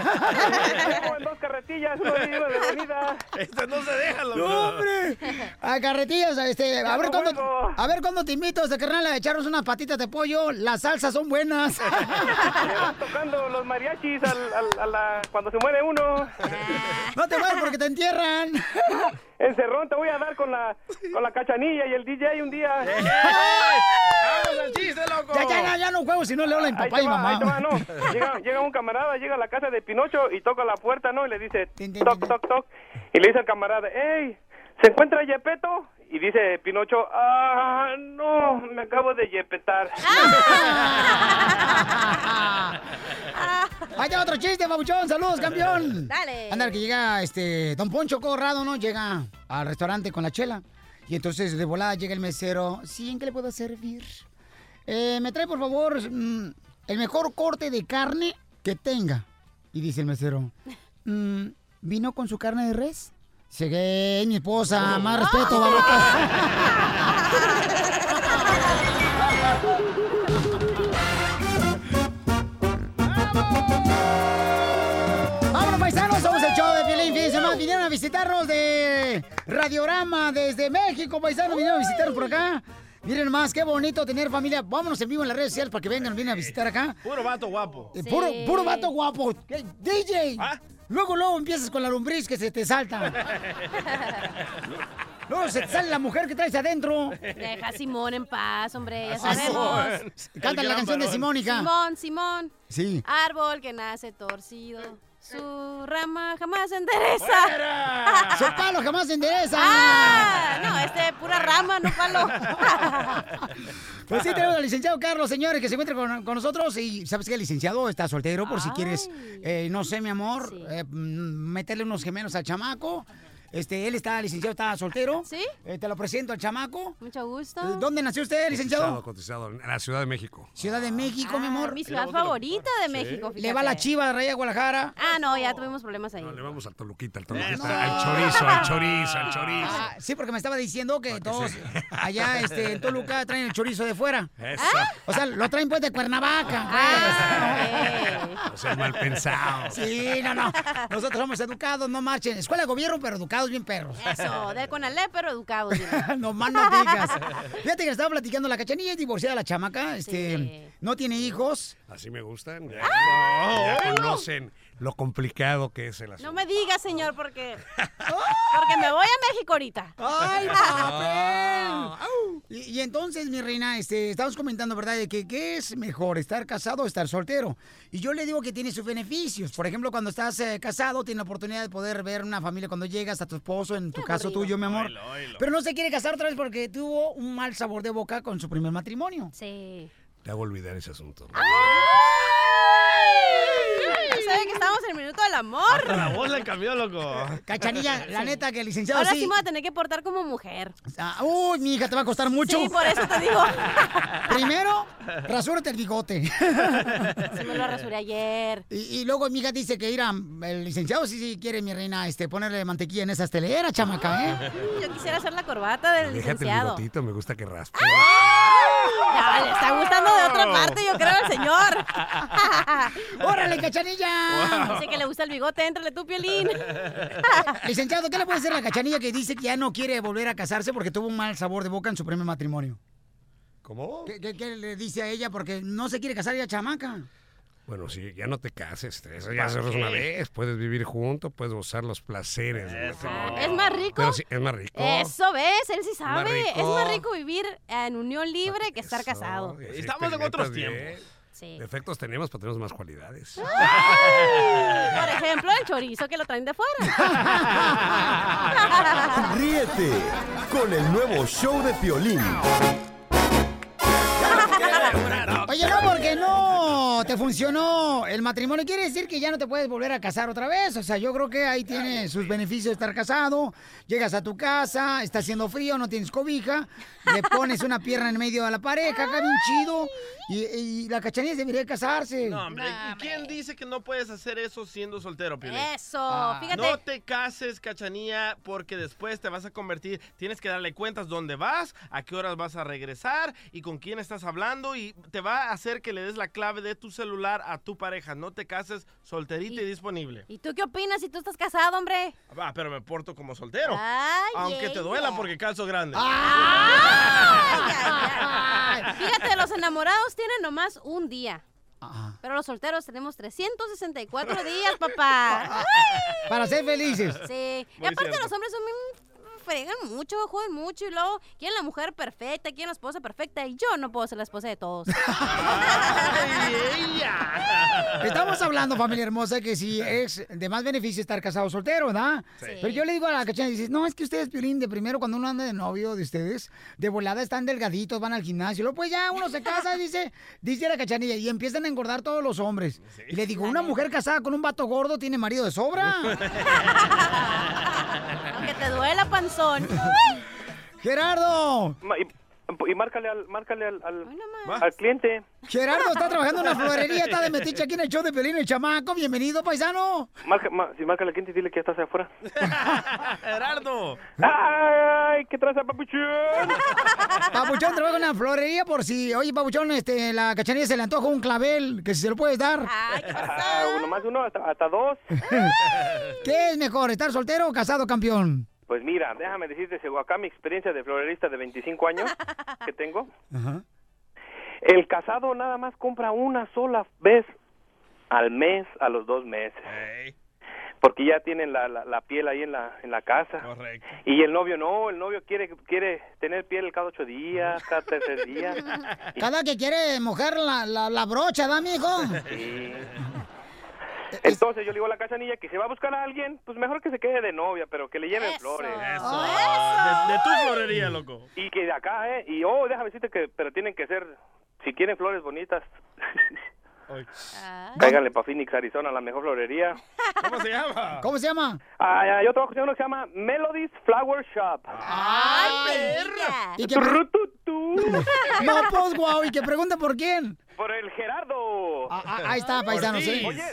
Speaker 17: En dos carretillas, uno de ida de venida.
Speaker 3: Este no se deja, loco.
Speaker 2: ¡No, hombre! A carretillas, este, a ver cuándo, a ver cuándo te invito, este carnal, a echarnos unas patitas de pollo. Las salsas son buenas.
Speaker 17: Van tocando los mariachis al, al- a la, cuando se muere uno.
Speaker 2: No te vayas porque te entierran.
Speaker 17: Encerrón te voy a dar con la, con la cachanilla y el DJ un día.
Speaker 3: ¡Vamos al chiste, loco!
Speaker 2: Ya, ya, ya, ya no juego si no le habla a mi
Speaker 17: Ahí
Speaker 2: papá
Speaker 17: te
Speaker 2: y
Speaker 17: va,
Speaker 2: mamá.
Speaker 17: va, no. Llega, llega un camarada, llega a la casa de Pinocho y toca la puerta, ¿no? Y le dice, toc, toc, toc. Y le dice al camarada, hey, ¿se encuentra Yepeto? Y dice Pinocho, ah, no, me acabo de yepetar.
Speaker 2: Ahí está otro chiste, babuchón. Saludos, campeón.
Speaker 5: Dale.
Speaker 2: Anda, que llega este Don Poncho Corrado, ¿no? Llega al restaurante con la chela. Y entonces de volada llega el mesero. Sí, ¿en qué le puedo servir? Eh, me trae, por favor, mm, el mejor corte de carne que tenga. Y dice el mesero, "Mm, ¿vino con su carne de res? Dice que es mi esposa, más respeto, ¡Vámonos, paisanos! Somos el show de Piolín. Fíjense más, vinieron a visitarnos de Radiorama desde México, paisanos. Vinieron a visitarnos por acá. Miren más, qué bonito tener familia. Vámonos en vivo en las redes sociales para que vengan, vienen a visitar acá.
Speaker 3: Puro vato guapo.
Speaker 2: Eh, Puro, puro vato guapo. ¿Qué? DJ. Luego, luego empiezas con la lombriz que se te salta. Luego se te sale la mujer que traes adentro.
Speaker 5: Deja a Simón en paz, hombre, ya
Speaker 2: Ah,
Speaker 5: sabemos.
Speaker 2: Canta la canción de Simón, hija.
Speaker 5: Simón, Simón.
Speaker 2: Sí.
Speaker 5: Árbol que nace torcido. Su rama jamás se endereza.
Speaker 2: Su palo jamás se endereza.
Speaker 5: Ah, no, este, pura rama, no palo.
Speaker 2: Pues sí, tenemos al licenciado Carlos, señores, que se encuentra con, con nosotros. Y sabes que el licenciado está soltero, por si quieres, eh, no sé, mi amor, eh, mm, meterle unos gemelos al chamaco. Este, él está, licenciado, está soltero.
Speaker 5: ¿Sí?
Speaker 2: Eh, te lo presento al chamaco.
Speaker 5: Mucho gusto.
Speaker 2: Eh, ¿Dónde nació usted, licenciado?
Speaker 18: Cotizado, en la Ciudad de México.
Speaker 2: Ciudad de México, mi amor.
Speaker 5: Ah, Mi ciudad favorita de México,
Speaker 2: Le va la chiva de Raya Guadalajara.
Speaker 5: Ah, no, ya tuvimos problemas ahí.
Speaker 18: Le vamos al Toluquita, al Toluquita, al chorizo, al chorizo, al chorizo.
Speaker 2: Ah, sí, porque me estaba diciendo que todos allá este, en Toluca traen el chorizo de fuera.
Speaker 18: Eso.
Speaker 2: O sea, lo traen pues de Cuernavaca. pues.
Speaker 18: O sea, mal pensado.
Speaker 2: Sí, no, no. Nosotros somos educados, no marchen. Escuela de gobierno, pero educados bien perros.
Speaker 5: Eso, de Conalé, pero educados.
Speaker 2: no más no digas. Fíjate que le estaba platicando la cachanilla, es divorciada la chamaca, este, no tiene hijos.
Speaker 18: Así me gustan. Ya,
Speaker 5: ¡Ah!
Speaker 18: ya conocen lo complicado que es el asunto.
Speaker 5: No me digas, señor, porque. Porque me voy a México ahorita.
Speaker 2: ¡Ay, papel! Y, y entonces, mi reina, este, estamos comentando, ¿verdad? De que qué es mejor, estar casado o estar soltero. Y yo le digo que tiene sus beneficios. Por ejemplo, cuando estás eh, casado, tienes la oportunidad de poder ver una familia cuando llegas a tu esposo, en tu caso tuyo, mi amor. Pero no se quiere casar otra vez porque tuvo un mal sabor de boca con su primer matrimonio.
Speaker 5: Sí.
Speaker 18: Te hago olvidar ese asunto.
Speaker 5: ¿Sabe que estamos en el minuto del amor?
Speaker 3: Hasta la voz le cambió, loco.
Speaker 2: Cachanilla, la neta que el licenciado
Speaker 5: Ahora
Speaker 2: sí.
Speaker 5: sí me voy a tener que portar como mujer.
Speaker 2: Ah, uy, mi hija, te va a costar mucho.
Speaker 5: Sí, por eso te digo.
Speaker 2: Primero, rasúrate el bigote.
Speaker 5: Sí me lo rasuré ayer.
Speaker 2: Y, y luego mi hija dice que ir a, el licenciado sí, sí quiere, mi reina, este, ponerle mantequilla en esas teleras, chamaca, ¿eh?
Speaker 5: Yo quisiera hacer la corbata del
Speaker 18: Déjate el
Speaker 5: licenciado.
Speaker 18: bigotito, me gusta que raspe.
Speaker 5: Ya, le está gustando de otra parte, yo creo, al señor.
Speaker 2: ¡Órale, cachanilla!
Speaker 5: Dice que le gusta el bigote, éntrale tú, Piolín.
Speaker 2: Licenciado, ¿qué le puede decir a la cachanilla que dice que ya no quiere volver a casarse porque tuvo un mal sabor de boca en su primer matrimonio?
Speaker 18: ¿Cómo?
Speaker 2: ¿Qué, qué- qué le dice a ella? Porque no se quiere casar ya chamaca.
Speaker 18: Bueno, sí, ya no te cases, eso ya
Speaker 2: ¿Para
Speaker 18: hacerlo una vez. Puedes vivir juntos, puedes gozar los placeres.
Speaker 5: ¿Es más rico?
Speaker 18: Pero sí, es más rico.
Speaker 5: Eso ves, él sí sabe. Es más rico vivir en unión libre que estar casado.
Speaker 18: Sí,
Speaker 3: Estamos en otros
Speaker 18: bien.
Speaker 3: tiempos.
Speaker 5: Sí.
Speaker 18: Defectos tenemos, pero tenemos más cualidades.
Speaker 5: Por ejemplo, el chorizo que lo traen de fuera.
Speaker 6: Ríete con el nuevo show de Piolín.
Speaker 2: Oye, no, porque no te funcionó el matrimonio. Quiere decir que ya no te puedes volver a casar otra vez. O sea, yo creo que ahí tiene sus beneficios de estar casado. Llegas a tu casa, está haciendo frío, no tienes cobija, le pones una pierna en medio de la pareja, acá bien chido. Y, y la cachanilla debería casarse.
Speaker 3: No, hombre, ¿y quién dice que no puedes hacer eso siendo soltero, Piolín?
Speaker 5: Eso, Ah. fíjate.
Speaker 3: No te cases, cachanilla, porque después te vas a convertir, tienes que darle cuentas dónde vas, a qué horas vas a regresar y con quién estás hablando y te va a hacer que le des la clave de tu celular a tu pareja. No te cases solterita y, disponible.
Speaker 5: ¿Y tú qué opinas si tú estás casado, hombre?
Speaker 3: Ah, pero me porto como soltero.
Speaker 5: Ay,
Speaker 3: aunque te duela porque calzo grande.
Speaker 5: Fíjate, los enamorados tienen nomás un día. Pero los solteros tenemos 364 días, papá.
Speaker 2: Para ser felices.
Speaker 5: Sí. Y
Speaker 2: Muy
Speaker 5: aparte
Speaker 2: cierto.
Speaker 5: los hombres son bien fregan mucho, joden mucho y luego quieren la mujer perfecta, quieren la esposa perfecta y yo no puedo ser la esposa de todos.
Speaker 2: Estamos hablando, familia hermosa, que si es de más beneficio estar casado o soltero, ¿verdad?
Speaker 5: Sí.
Speaker 2: Pero yo le digo a la cachanilla, dices, no, es que ustedes, Piolín, de primero cuando uno anda de novio de ustedes, de volada están delgaditos, van al gimnasio, luego pues ya uno se casa, dice, dice la cachanilla, y empiezan a engordar todos los hombres. Y le digo, una mujer casada con un vato gordo tiene marido de sobra.
Speaker 5: Te duela, panzón.
Speaker 2: Gerardo.
Speaker 17: Ma- y y márcale al, márcale al, al, al cliente.
Speaker 2: Gerardo está trabajando en una florería, está de metiche aquí en el show de Pelín el chamaco. Bienvenido, paisano.
Speaker 17: Marca, ma- si márcale al cliente y dile que ya estás afuera.
Speaker 3: Gerardo.
Speaker 17: ¡Ay, qué traza, papuchón!
Speaker 2: Papuchón trabaja en una florería por si, oye, Papuchón, este, la cachanilla se le antoja un clavel, que si se lo puedes dar.
Speaker 17: Ah, uno más uno, hasta, hasta dos.
Speaker 2: ¿Qué es mejor, estar soltero o casado, campeón?
Speaker 17: Pues mira, déjame decirte, según acá mi experiencia de florerista de 25 años que tengo,
Speaker 2: Ajá.
Speaker 17: el casado nada más compra una sola vez al mes, a los dos meses. Porque ya tienen la, la, la piel ahí en la, en la casa.
Speaker 3: Correcto.
Speaker 17: Y el novio no, el novio quiere quiere tener piel cada ocho días, cada tercer día.
Speaker 2: Cada que quiere mojar la, la, la brocha, ¿da, mijo?
Speaker 17: Sí. Entonces yo le digo a la cachanilla que si va a buscar a alguien, pues mejor que se quede de novia, pero que le lleven flores.
Speaker 3: Eso. De, de tu florería, loco.
Speaker 17: Y que de acá, ¿eh? Y, oh, déjame decirte que, pero tienen que ser, si quieren flores bonitas, cáiganle para Phoenix, Arizona, la mejor florería.
Speaker 3: ¿Cómo se llama?
Speaker 2: ¿Cómo se llama?
Speaker 17: Ah, ya, yo trabajo en uno que se llama Melody's Flower Shop.
Speaker 2: ¡Ay,
Speaker 3: perra!
Speaker 2: ¿Y que No, pues, guau, y que pregunta por quién.
Speaker 17: Por el Gerardo.
Speaker 2: ah, ahí está, paisano, sí.
Speaker 17: Oye,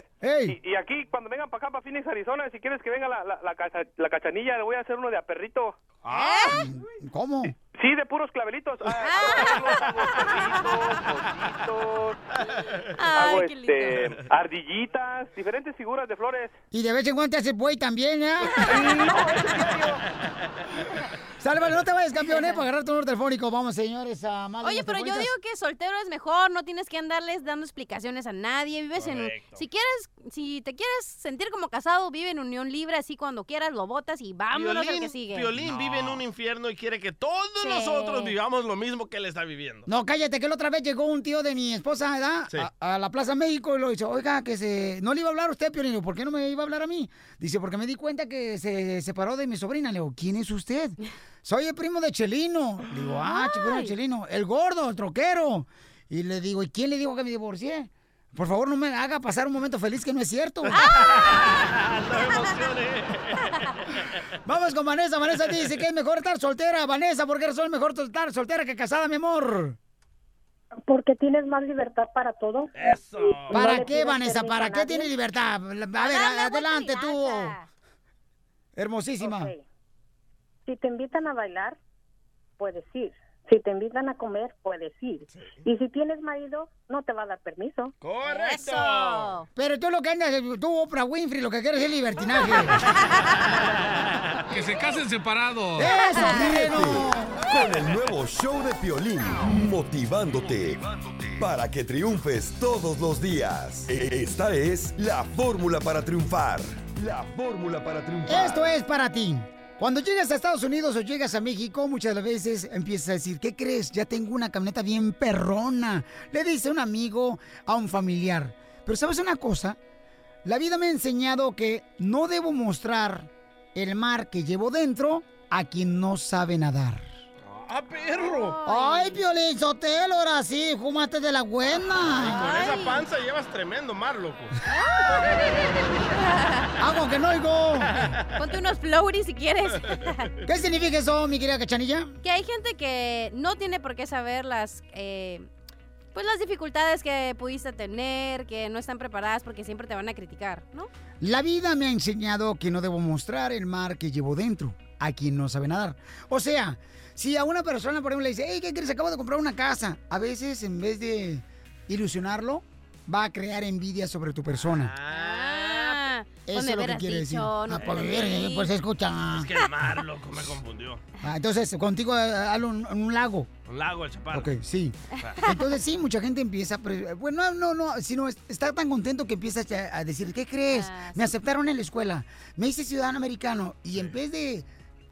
Speaker 17: y, y aquí, cuando vengan para acá, para Phoenix, Arizona, si quieres que venga la, la, la, cacha- la cachanilla, le voy a hacer uno de aperrito.
Speaker 2: ¿Cómo?
Speaker 17: Sí, de puros clavelitos. Ah, hago
Speaker 2: Ay, qué
Speaker 17: este, ardillitas, diferentes figuras de flores.
Speaker 2: Y de vez en cuando te hace buey también, ¿eh? Sálvalo, no te vayas, campeón, ¿eh? Para agarrar tu número telefónico. Vamos, señores, a más
Speaker 5: Oye, pero yo digo que soltero es mejor, no tienes que andarles dando explicaciones a nadie, vives en... Si quieres, si te quieres sentir como casado, vive en unión libre, así cuando quieras lo botas y vámonos al que sigue.
Speaker 3: Piolín vive en un infierno y quiere que todos nosotros vivamos lo mismo que él está viviendo.
Speaker 2: No, cállate, que la otra vez llegó un tío de mi esposa, ¿verdad?
Speaker 3: Sí.
Speaker 2: A, a la Plaza México y lo dice, oiga, que se... No le iba a hablar a usted, Piolín, ¿por qué no me iba a hablar a mí? Dice, porque me di cuenta que se separó de mi sobrina. Le digo, ¿quién es usted? Soy el primo de Chelino. Le digo, ah, primo de Chelino. El gordo, el troquero. Y le digo, ¿y quién le dijo que me divorcié? Por favor, no me haga pasar un momento feliz que no es cierto. Vamos con Vanessa. Vanessa dice que es mejor estar soltera. Vanessa, ¿por qué razón es mejor estar soltera que casada, mi amor?
Speaker 19: Porque tienes más libertad para todo.
Speaker 3: Eso.
Speaker 2: ¿Para qué, Vanessa? ¿Para qué
Speaker 19: nadie.
Speaker 2: tiene libertad? A ver, adelante tú. Hermosísima.
Speaker 19: Si te invitan a bailar, puedes ir. Si te invitan a comer, puedes ir. Y si tienes marido, no te va a dar permiso.
Speaker 3: ¡Correcto!
Speaker 2: Pero tú lo que andas, tú, Oprah Winfrey, lo que quieres es libertinaje.
Speaker 18: Que se casen separados.
Speaker 2: ¡Eso, bueno!
Speaker 6: con el nuevo show de Piolín, motivándote para que triunfes todos los días. E- Esta es la fórmula para triunfar. La fórmula para triunfar.
Speaker 2: Esto es para ti. Cuando llegas a Estados Unidos o llegas a México, muchas veces empiezas a decir, ¿qué crees? Ya tengo una camioneta bien perrona. Le dice un amigo a un familiar. Pero ¿sabes una cosa? La vida me ha enseñado que no debo mostrar el mar que llevo dentro a quien no sabe nadar.
Speaker 3: ¡Ah, perro!
Speaker 2: ¡Ay, Piolín Sotelo, ahora sí! ¡Fúmate de la
Speaker 3: Y con
Speaker 2: buena!
Speaker 3: esa panza llevas tremendo mar, loco.
Speaker 2: ¡Hago que no oigo!
Speaker 5: Ponte unos floaties si quieres.
Speaker 2: ¿Qué significa eso, mi querida cachanilla?
Speaker 5: que hay gente que no tiene por qué saber las... eh, pues las dificultades que pudiste tener, que no están preparadas porque siempre te van a criticar, ¿no?
Speaker 2: La vida me ha enseñado que no debo mostrar el mar que llevo dentro a quien no sabe nadar. O sea, si a una persona, por ejemplo, le dice, hey, ¿qué crees? Acabo de comprar una casa. A veces, en vez de ilusionarlo, va a crear envidia sobre tu persona.
Speaker 5: Ah,
Speaker 2: Eso
Speaker 5: pues
Speaker 2: es lo que quiere decir.
Speaker 5: no
Speaker 2: Ah, pues, ver,
Speaker 5: dije.
Speaker 2: pues escucha.
Speaker 3: Es que el mar, loco, me confundió.
Speaker 2: Ah, entonces, contigo, eh, hazlo en un lago.
Speaker 3: Un lago, el chaparro.
Speaker 2: Ok, sí. Entonces sí, mucha gente empieza, pero, bueno, no, no, sino es- está tan contento que empieza a, a decir, ¿qué crees?
Speaker 5: Ah,
Speaker 2: Me aceptaron en la escuela, me hice ciudadano americano y en vez de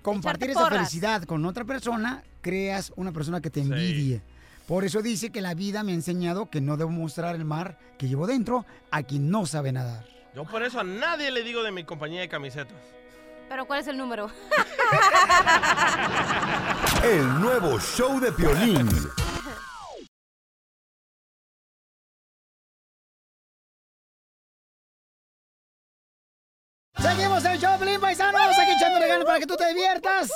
Speaker 2: compartir esa
Speaker 5: porras.
Speaker 2: felicidad con otra persona, creas una persona que te envidie. Por eso dice que la vida me ha enseñado que no debo mostrar el mar que llevo dentro a quien no sabe nadar.
Speaker 3: Yo por eso a nadie le digo de mi compañía de camisetas.
Speaker 5: Pero ¿cuál es el número?
Speaker 6: El nuevo show de Piolín.
Speaker 2: Seguimos el show, Pelín Paisanos, aquí echándole ganas para que tú te diviertas.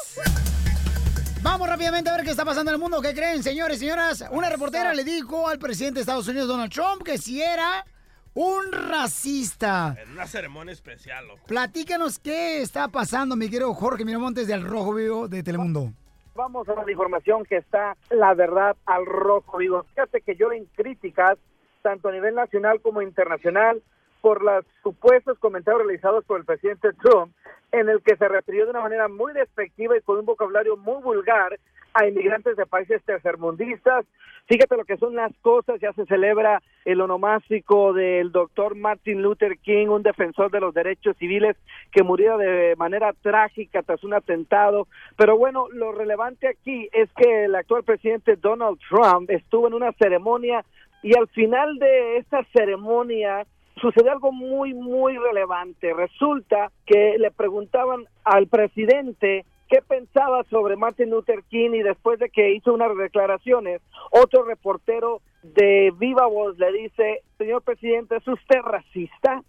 Speaker 2: Vamos rápidamente a ver qué está pasando en el mundo. ¿Qué creen, señores y señoras? Una reportera le dijo al presidente de Estados Unidos, Donald Trump, que si era un racista.
Speaker 3: En una ceremonia especial, loco.
Speaker 2: Platícanos qué está pasando, mi querido Jorge Miramontes del Rojo Vivo de Telemundo.
Speaker 4: Vamos a la información que está, la verdad, al rojo vivo. Fíjate que yo en críticas, tanto a nivel nacional como internacional, por los supuestos comentarios realizados por el presidente Trump, en el que se refirió de una manera muy despectiva y con un vocabulario muy vulgar a inmigrantes de países tercermundistas. Fíjate lo que son las cosas, ya se celebra el onomástico del doctor Martin Luther King, un defensor de los derechos civiles que murió de manera trágica tras un atentado. Pero bueno, lo relevante aquí es que el actual presidente Donald Trump estuvo en una ceremonia y al final de esta ceremonia sucedió algo muy, muy relevante. Resulta que le preguntaban al presidente qué pensaba sobre Martin Luther King y después de que hizo unas declaraciones, otro reportero de Viva Voz le dice, señor presidente, ¿es usted racista?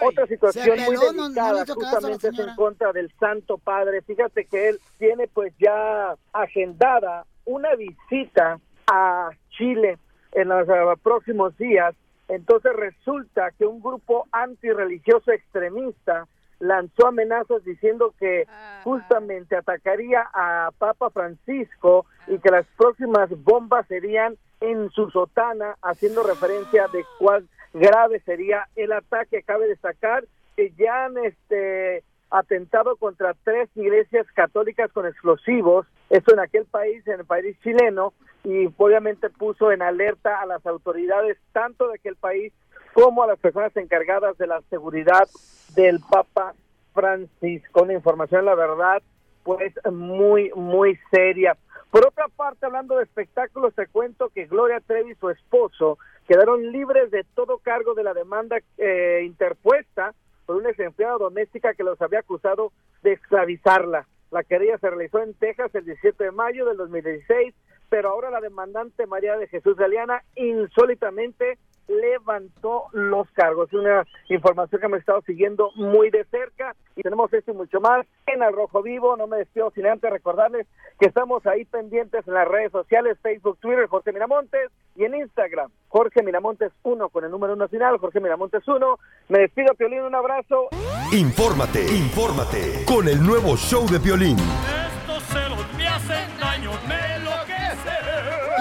Speaker 4: Otra situación muy
Speaker 2: no- no
Speaker 4: delicada justamente es en contra del Santo Padre. Fíjate que él tiene pues ya agendada una visita a Chile en los eh, próximos días. Entonces resulta que un grupo antirreligioso extremista lanzó amenazas diciendo que justamente atacaría a Papa Francisco y que las próximas bombas serían en su sotana, haciendo referencia de cuál grave sería el ataque. Cabe destacar que ya han este atentado contra tres iglesias católicas con explosivos, esto en aquel país, en el país chileno, y obviamente puso en alerta a las autoridades tanto de aquel país como a las personas encargadas de la seguridad del Papa Francisco. Una información, la verdad, pues muy, muy seria. Por otra parte, hablando de espectáculos, te cuento que Gloria Trevi y su esposo quedaron libres de todo cargo de la demanda eh, interpuesta por una ex empleada doméstica que los había acusado de esclavizarla. La querella se realizó en Texas el 17 de mayo del 2016, pero ahora la demandante María de Jesús Galeana insólitamente levantó los cargos. Una información que me he estado siguiendo muy de cerca y tenemos esto y mucho más en El Rojo Vivo. No me despido sin antes recordarles que estamos ahí pendientes en las redes sociales, Facebook, Twitter, Jorge Miramontes y en Instagram, Jorge Miramontes 1 con el número 1 final, Jorge Miramontes 1. Me despido, Piolín, un abrazo.
Speaker 6: Infórmate, infórmate con el nuevo show de Piolín.
Speaker 20: Estos celos me hacen daño, me.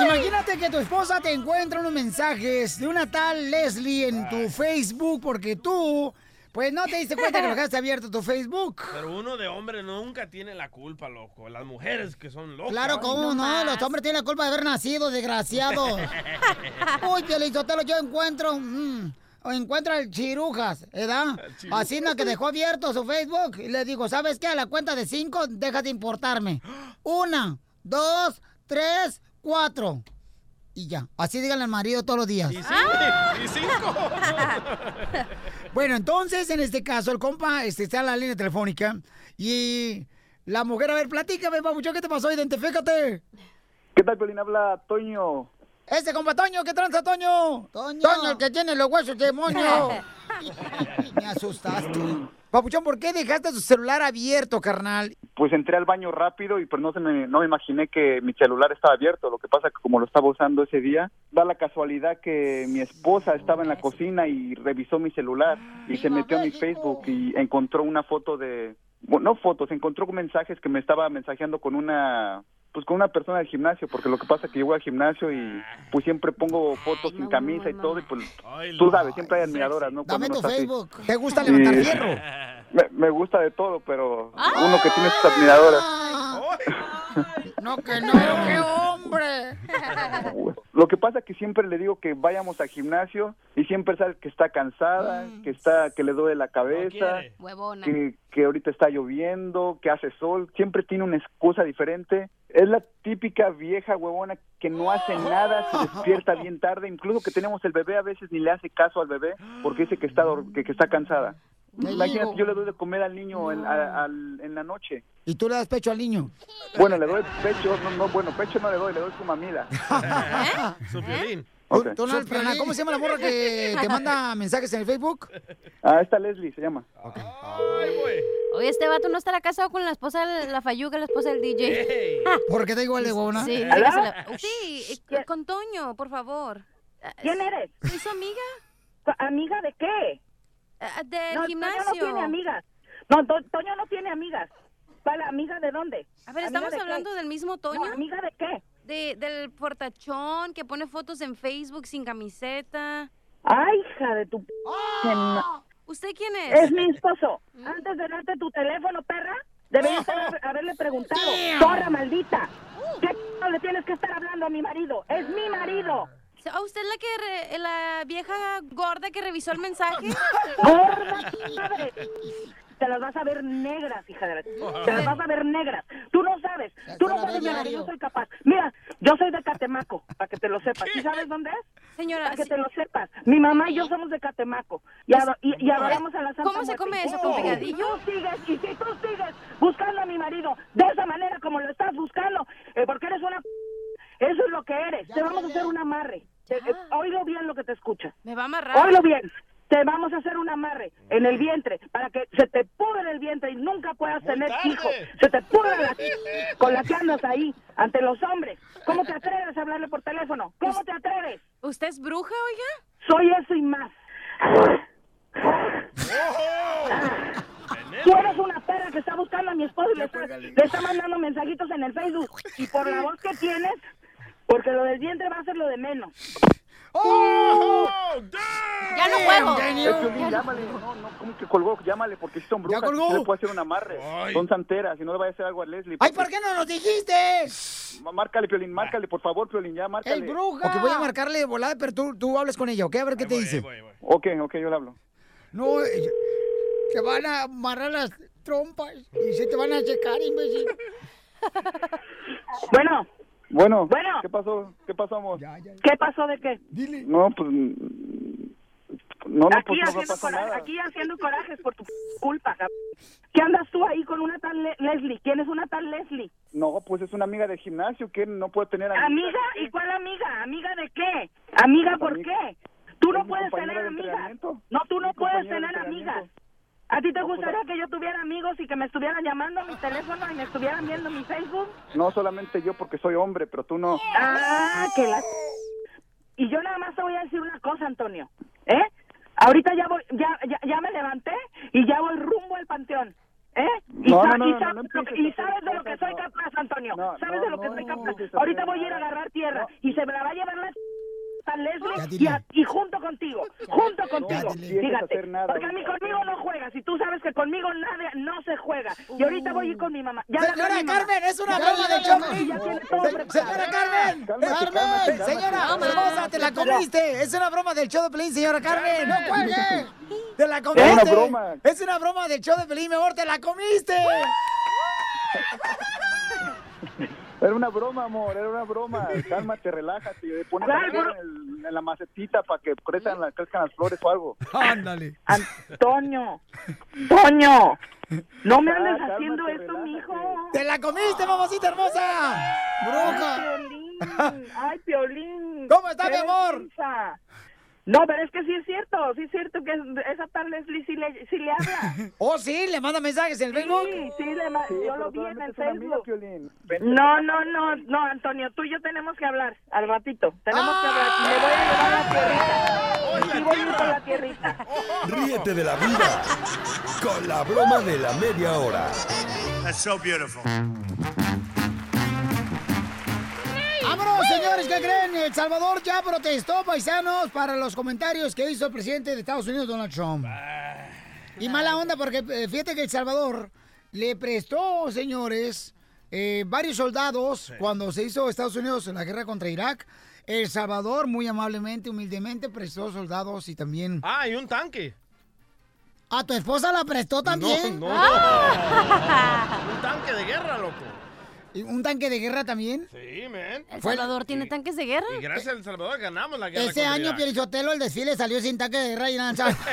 Speaker 2: Imagínate que tu esposa te encuentra unos mensajes de una tal Leslie en tu Facebook porque tú, pues no te diste cuenta que lo dejaste abierto tu Facebook.
Speaker 3: Pero uno de hombre nunca tiene la culpa, loco. Las mujeres que son locas.
Speaker 2: Claro, ¿cómo no? Los hombres tienen la culpa de haber nacido, desgraciado. Uy, Pielizotelo, yo encuentro... mm, encuentro al Chirujas, ¿verdad?
Speaker 20: Chirujas.
Speaker 2: Así no, que dejó abierto su Facebook. Y le digo, ¿sabes qué? A la cuenta de cinco, deja de importarme. Una, dos, tres, cuatro. Y ya. Así díganle al marido todos los días.
Speaker 3: Y cinco. Y cinco.
Speaker 2: Bueno, entonces, en este caso, el compa este, está en la línea telefónica y la mujer, a ver, platícame, papuchón, ¿qué te pasó? Identifícate.
Speaker 21: ¿Qué tal, Piolín? Habla Toño.
Speaker 2: Ese compa Toño, ¿qué tranza, Toño? Toño. el que tiene los huesos de demonio. Me asustaste. Papuchón, ¿por qué dejaste tu celular abierto, carnal?
Speaker 21: Pues entré al baño rápido y pues no se me, no me imaginé que mi celular estaba abierto. Lo que pasa que como lo estaba usando ese día, da la casualidad que mi esposa estaba en la cocina y revisó mi celular y se metió a mi Facebook y encontró una foto de, bueno, no fotos, encontró mensajes que me estaba mensajeando con una pues con una persona del gimnasio, porque lo que pasa es que yo voy al gimnasio y pues siempre pongo fotos sin camisa y todo, y pues tú sabes, siempre hay admiradoras, ¿no?
Speaker 2: Dame
Speaker 21: Cuando
Speaker 2: tu
Speaker 21: así.
Speaker 2: Facebook. ¿Te gusta levantar
Speaker 21: Y-
Speaker 2: fierro?
Speaker 21: Me, me gusta de todo, pero uno que tiene sus admiradoras.
Speaker 2: No, que no, qué hombre.
Speaker 21: Lo que pasa es que siempre le digo que vayamos al gimnasio y siempre sabe que está cansada, que está que le duele la cabeza,
Speaker 5: Huevona.
Speaker 21: que, que ahorita está lloviendo, que hace sol, siempre tiene una excusa diferente. Es la típica vieja huevona que no hace nada, se despierta bien tarde, incluso que tenemos el bebé a veces ni le hace caso al bebé porque dice que está que, que está cansada. Imagínate, yo le doy de comer al niño en, a- al- en la noche.
Speaker 2: ¿Y tú le das pecho al niño?
Speaker 21: Bueno, le doy pecho, no, no, bueno, pecho no le doy, le doy su mamila.
Speaker 3: Su violín.
Speaker 2: Donald Piolín, ¿Cómo se llama la morra que te manda mensajes en el Facebook?
Speaker 21: Ah, esta Leslie se llama.
Speaker 5: Oye, este vato no estará casado con la esposa de la Fayuca, la esposa del DJ.
Speaker 2: ¿Por qué te igual de gona?
Speaker 5: Sí, eh, con Toño, por favor.
Speaker 19: ¿Quién eres?
Speaker 5: Soy su amiga.
Speaker 19: ¿Amiga de qué?
Speaker 5: del
Speaker 19: no,
Speaker 5: gimnasio.
Speaker 19: Toño no tiene amigas. No, To- Toño no tiene amigas. ¿Cuál amiga de dónde?
Speaker 5: A ver,
Speaker 19: ¿Amiga
Speaker 5: ¿estamos
Speaker 19: de qué?
Speaker 5: hablando del mismo Toño?
Speaker 19: No, ¿amiga de qué?
Speaker 5: De, del portachón que pone fotos en Facebook sin camiseta.
Speaker 19: Ay, hija de tu...
Speaker 5: ¡Ah! ¿Usted quién es?
Speaker 19: Es mi esposo. Antes de darte tu teléfono, perra, deberías haber- haberle preguntado. ¡Zorra maldita! ¿Qué no le tienes que estar hablando a mi marido? ¡Es mi marido!
Speaker 5: ¿A usted la que re- la vieja gorda que revisó el mensaje?
Speaker 19: ¡Gorda madre! Te las vas a ver negras, hija de la... Te las vas a ver negras. Tú no sabes. Tú no sabes lo que yo soy capaz. Mira, yo soy de Catemaco, para que te lo sepas. ¿Sí sabes dónde es?
Speaker 5: Señora,
Speaker 19: Para que
Speaker 5: sí.
Speaker 19: te lo sepas. Mi mamá y yo somos de Catemaco. Y, ado- y, y adoramos a la Santa
Speaker 5: ¿Cómo se
Speaker 19: Muerte.
Speaker 5: come eso, con
Speaker 19: si
Speaker 5: picadillo?
Speaker 19: tú sigues, y si tú sigues buscando a mi marido de esa manera como lo estás buscando, eh, porque eres una... Eso es lo que eres. Te vamos a hacer un amarre. Te- eh, oílo bien lo que te escucha.
Speaker 5: ¿Me va a amarrar?
Speaker 19: Oílo bien. Te vamos a hacer un amarre en el vientre para que se te pudre el vientre y nunca puedas tener
Speaker 20: tarde.
Speaker 19: hijos. Se te pudre la con la que andas ahí ante los hombres. ¿Cómo te atreves a hablarle por teléfono? ¿Cómo te atreves?
Speaker 5: ¿Usted es bruja, oiga?
Speaker 19: Soy eso y más. Tú eres una perra que está buscando a mi esposo y le está, le está mandando mensajitos en el Facebook. Y por la voz que tienes, porque lo del vientre va a ser lo de menos.
Speaker 2: ¡Oh!
Speaker 5: Ya no juego.
Speaker 21: Piolín, llámale. No, no, ¿cómo que colgó? Llámale, porque si son brujas,
Speaker 2: colgó?
Speaker 21: sí le puede hacer un amarre. Son santeras, y no le vaya a hacer algo a Leslie.
Speaker 2: ¡Ay, ¿por qué no nos dijiste?
Speaker 21: Márcale, Piolín, márcale, por favor, Piolín, ya, márcale.
Speaker 2: ¡Ey, bruja! Ok, voy a marcarle de volada, pero tú, tú hables con ella, ¿ok? A ver qué te dice.
Speaker 21: Ok, ok, yo le hablo.
Speaker 2: No, eh, te van a amarrar las trompas y se te van a checar, imbécil.
Speaker 19: Bueno,
Speaker 21: Bueno,
Speaker 19: Bueno.
Speaker 21: ¿qué pasó? ¿Qué pasó, amor?
Speaker 19: ¿qué pasó de qué?
Speaker 21: No, pues... No, no,
Speaker 19: aquí,
Speaker 21: pues no
Speaker 19: haciendo
Speaker 21: pasa
Speaker 19: coraje-
Speaker 21: nada.
Speaker 19: aquí haciendo corajes por tu culpa. ¿Qué andas tú ahí con una tal Le- Leslie? ¿Quién es una tal Leslie?
Speaker 21: No, pues es una amiga del gimnasio que no puede tener amigas.
Speaker 19: ¿Amiga? ¿Y cuál amiga? ¿Amiga de qué? ¿Amiga por
Speaker 21: Amiga.
Speaker 19: qué? Tú no puedes tener
Speaker 21: de
Speaker 19: amigas. No, tú no puedes
Speaker 21: de
Speaker 19: tener amigas. ¿A ti te
Speaker 21: pues,
Speaker 19: gustaría que yo tuviera amigos y que me estuvieran llamando a mi teléfono y me estuvieran viendo mi Facebook?
Speaker 21: No solamente yo porque soy hombre, pero tú no.
Speaker 19: Ah, que la... Y yo nada más te voy a decir una cosa, Antonio. ¿Eh? Ahorita ya voy, ya, ya, ya me levanté y ya voy rumbo al panteón. ¿Eh? Y,
Speaker 21: No,
Speaker 19: sa-
Speaker 21: no, no,
Speaker 19: y sabes, que- y sabes de lo que soy capaz, Antonio.
Speaker 21: No,
Speaker 19: sabes de lo que soy capaz. Ahorita voy a ir a agarrar tierra y se me la va a llevar la a Leslie
Speaker 21: dile.
Speaker 19: y, a- y junto contigo, junto contigo. Fíjate, porque a mí conmigo no juegas y tú sabes que conmigo nada, no se juega. Y ahorita voy a ir con mi mamá. Ya
Speaker 2: Señora
Speaker 19: mi mamá.
Speaker 2: Carmen, es una broma Se-
Speaker 19: preparado.
Speaker 2: Señora Carmen, Carmen, señora, hermosa, te la comiste. Es una broma del show de Pelín, señora Carmen. No cuelgue. Te la
Speaker 21: Es
Speaker 2: comiste.
Speaker 21: una broma.
Speaker 2: Es una broma del show de Pelín, mi amor, te la comiste.
Speaker 21: Era una broma, amor, era una broma. Cálmate, relájate. Pon
Speaker 19: ¿Cuál
Speaker 21: la flor en, el- en la macetita para que crezcan, las- crezcan las flores o algo.
Speaker 2: Ándale.
Speaker 19: Antonio, Toño, no me
Speaker 21: Ah,
Speaker 19: andes
Speaker 21: cálmate,
Speaker 19: haciendo esto,
Speaker 21: relájate.
Speaker 19: mijo.
Speaker 2: Te la comiste, mamacita hermosa. Bruja.
Speaker 19: Ay, Piolín, ay, Piolín.
Speaker 2: ¿Cómo está, mi amor?
Speaker 19: No, pero es que sí es cierto, sí es cierto que es- esa tal Leslie sí le, sí le habla.
Speaker 2: Oh, sí, le manda mensajes en el Facebook.
Speaker 19: Sí, sí, le ma-
Speaker 21: Sí,
Speaker 19: yo lo vi en el
Speaker 21: amiga,
Speaker 19: Facebook. No, no, no, no, Antonio, tú y yo tenemos que hablar al ratito. Tenemos que hablar.
Speaker 2: Ah.
Speaker 19: Me voy a llevar la tierrita. Sí voy a ir con la tierrita.
Speaker 6: Ríete de la vida con la broma de la media hora.
Speaker 20: That's so beautiful.
Speaker 2: ¡Vámonos, señores! ¿Qué creen? El Salvador ya protestó, paisanos, para los comentarios que hizo el presidente de Estados Unidos, Donald Trump. Y mala onda porque eh, fíjate que El Salvador le prestó, señores, eh, varios soldados cuando se hizo Estados Unidos en la guerra contra Irak. El Salvador, muy amablemente, humildemente, prestó soldados y también...
Speaker 3: Ah, y un tanque.
Speaker 2: ¿A tu esposa la prestó también?
Speaker 3: No, no.
Speaker 2: Ah.
Speaker 3: un tanque de guerra, loco.
Speaker 2: ¿Y ¿Un tanque de guerra también?
Speaker 3: Sí, man.
Speaker 5: ¿El Salvador tiene tanques de guerra?
Speaker 3: Y gracias a El Salvador ganamos la guerra.
Speaker 2: Ese año. Pielichotelo, el desfile salió sin tanque de guerra y. ¿sabes?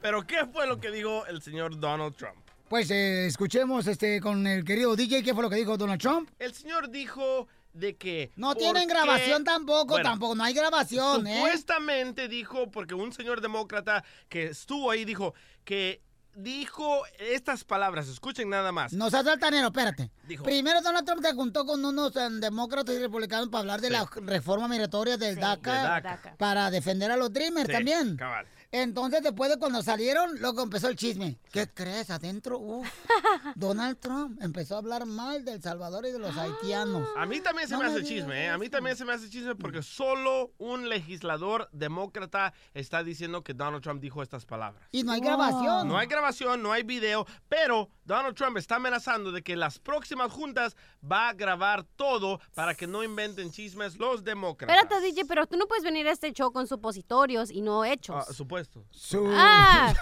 Speaker 3: Pero, ¿qué fue lo que dijo el señor Donald Trump?
Speaker 2: Pues eh, escuchemos este con el querido DJ qué fue lo que dijo Donald Trump.
Speaker 3: El señor dijo de que...
Speaker 2: No tienen grabación tampoco,
Speaker 3: Bueno,
Speaker 2: tampoco, no hay grabación, ¿eh?
Speaker 3: Supuestamente dijo, porque un señor demócrata que estuvo ahí dijo que dijo estas palabras, escuchen nada más.
Speaker 2: No seas altanero, espérate.
Speaker 3: Dijo.
Speaker 2: Primero Donald Trump se juntó con unos eh, demócratas y republicanos para hablar de
Speaker 3: Sí.
Speaker 2: la reforma migratoria del DACA,
Speaker 3: Del DACA.
Speaker 2: para defender a los Dreamers
Speaker 3: Sí,
Speaker 2: también.
Speaker 3: cabal.
Speaker 2: Entonces, después de cuando salieron, luego empezó el chisme. ¿Qué crees? Adentro, uf, Donald Trump empezó a hablar mal de El Salvador y de los haitianos.
Speaker 3: A mí también se
Speaker 2: No
Speaker 3: me
Speaker 2: me
Speaker 3: hace chisme, ¿eh? A mí también se me hace chisme porque solo un legislador demócrata está diciendo que Donald Trump dijo estas palabras.
Speaker 2: Y no hay grabación.
Speaker 3: No hay grabación, no hay video, pero Donald Trump está amenazando de que las próximas juntas va a grabar todo para que no inventen chismes los demócratas.
Speaker 5: Espérate, DJ, pero tú no puedes venir a este show con supositorios y no hechos.
Speaker 3: Ah, supuesto.
Speaker 5: Ah.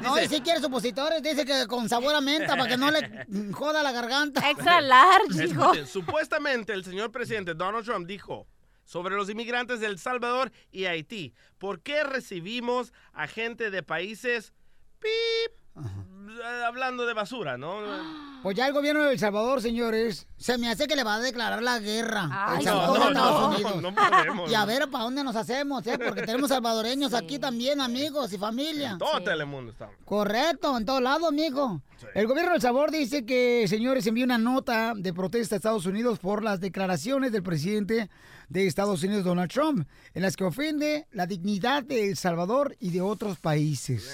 Speaker 2: No, y si quiere supositores, dice que con sabor a menta para que no le joda la garganta.
Speaker 5: Extra large,
Speaker 3: supuestamente el señor presidente Donald Trump dijo sobre los inmigrantes de El Salvador y Haití, ¿por qué recibimos a gente de países pip, hablando de basura, no?
Speaker 2: Pues ya el gobierno de El Salvador, señores, se me hace que le va a declarar la guerra.
Speaker 3: Ay,
Speaker 2: El Salvador
Speaker 3: no,
Speaker 2: a Estados
Speaker 3: no,
Speaker 2: Unidos.
Speaker 3: no podemos.
Speaker 2: Y a ver para dónde nos hacemos, ¿eh? Porque tenemos salvadoreños aquí también, amigos y familia.
Speaker 3: Todo Telemundo está.
Speaker 2: Correcto, en todos lados, mijo. El gobierno de El Salvador dice que, señores, envió una nota de protesta a Estados Unidos por las declaraciones del presidente de Estados Unidos, Donald Trump, en las que ofende la dignidad de El Salvador y de otros países.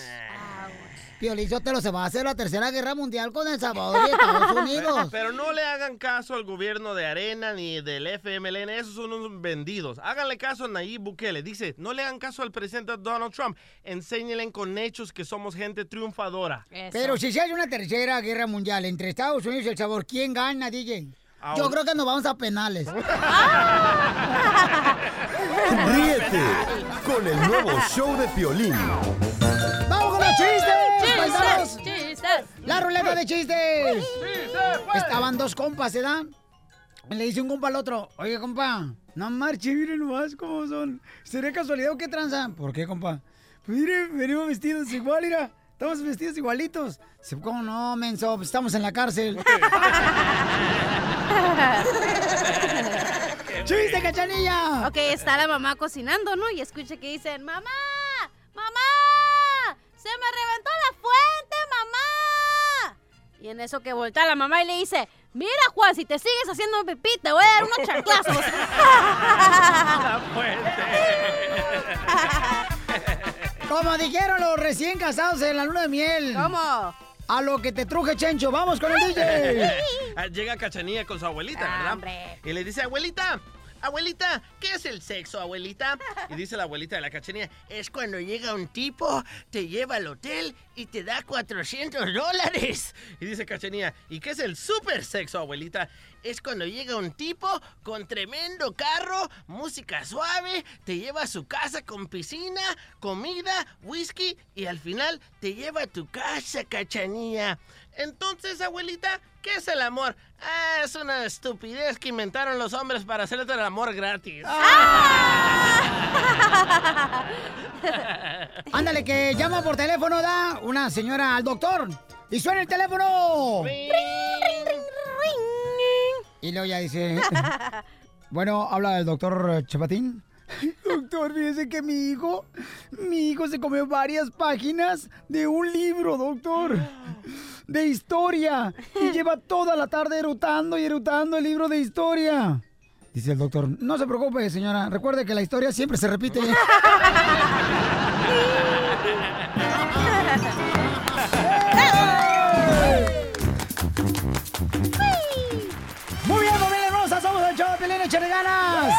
Speaker 2: Piolizotelo se va a hacer la tercera guerra mundial con El Salvador y Estados Unidos.
Speaker 3: Pero no le hagan caso al gobierno de Arena ni del FMLN, esos son unos vendidos. Háganle caso a Nayib Bukele. Dice, no le hagan caso al presidente Donald Trump. Enséñenle con hechos que somos gente triunfadora.
Speaker 2: Pero si se hace una tercera guerra mundial entre Estados Unidos y El Salvador, ¿quién gana, DJ? Yo creo que nos vamos a penales.
Speaker 6: Ríete con el nuevo show de Piolín.
Speaker 2: ¡La ruleta de chistes!
Speaker 3: pues.
Speaker 2: Estaban dos compas, ¿verdad? Y Le dice un compa al otro, oye, compa, no marche, miren nomás cómo son. ¿Sería casualidad o qué tranza? ¿Por qué, compa? Pues mire, venimos vestidos igual, mira. Estamos vestidos igualitos. Dice, ¿Cómo no, menso? Pues Estamos en la cárcel. ¡Chiste, cachanilla!
Speaker 5: Ok, está la mamá cocinando, ¿no? Y escucha que dicen, mamá, mamá, se me reventó la fuente, mamá. Y en eso que voltea la mamá y le dice, mira Juan, si te sigues haciendo pipí, te voy a dar unos chanclazos.
Speaker 2: Como dijeron los recién casados en la luna de miel.
Speaker 5: ¿Cómo?
Speaker 2: A lo que te truje, Chencho. ¡Vamos con el DJ!
Speaker 3: Ah, Llega Cachanilla con su abuelita, ¿verdad? Y le dice, abuelita, abuelita, ¿qué es el sexo, abuelita? Y dice la abuelita de la Cachanilla, es cuando llega un tipo, te lleva al hotel y te da 400 dólares. Y dice Cachanilla, ¿y qué es el super sexo, abuelita? Es cuando llega un tipo con tremendo carro, música suave, te lleva a su casa con piscina, comida, whisky y al final te lleva a tu casa, Cachanilla. Entonces, abuelita, ¿qué es el amor? Ah, es una estupidez que inventaron los hombres para hacerte el amor gratis.
Speaker 2: Ándale, que llama por teléfono, da una señora al doctor. Y suena el teléfono. Y luego ya dice. bueno, habla el doctor Chapatín. Doctor, fíjese que mi hijo, mi hijo se comió varias páginas de un libro, doctor, de historia. Y lleva toda la tarde erutando y erutando el libro de historia. Dice el doctor, no se preocupe, señora. Recuerde que la historia siempre se repite. Muy bien, familia hermosa, somos el show de Pelín, ganas.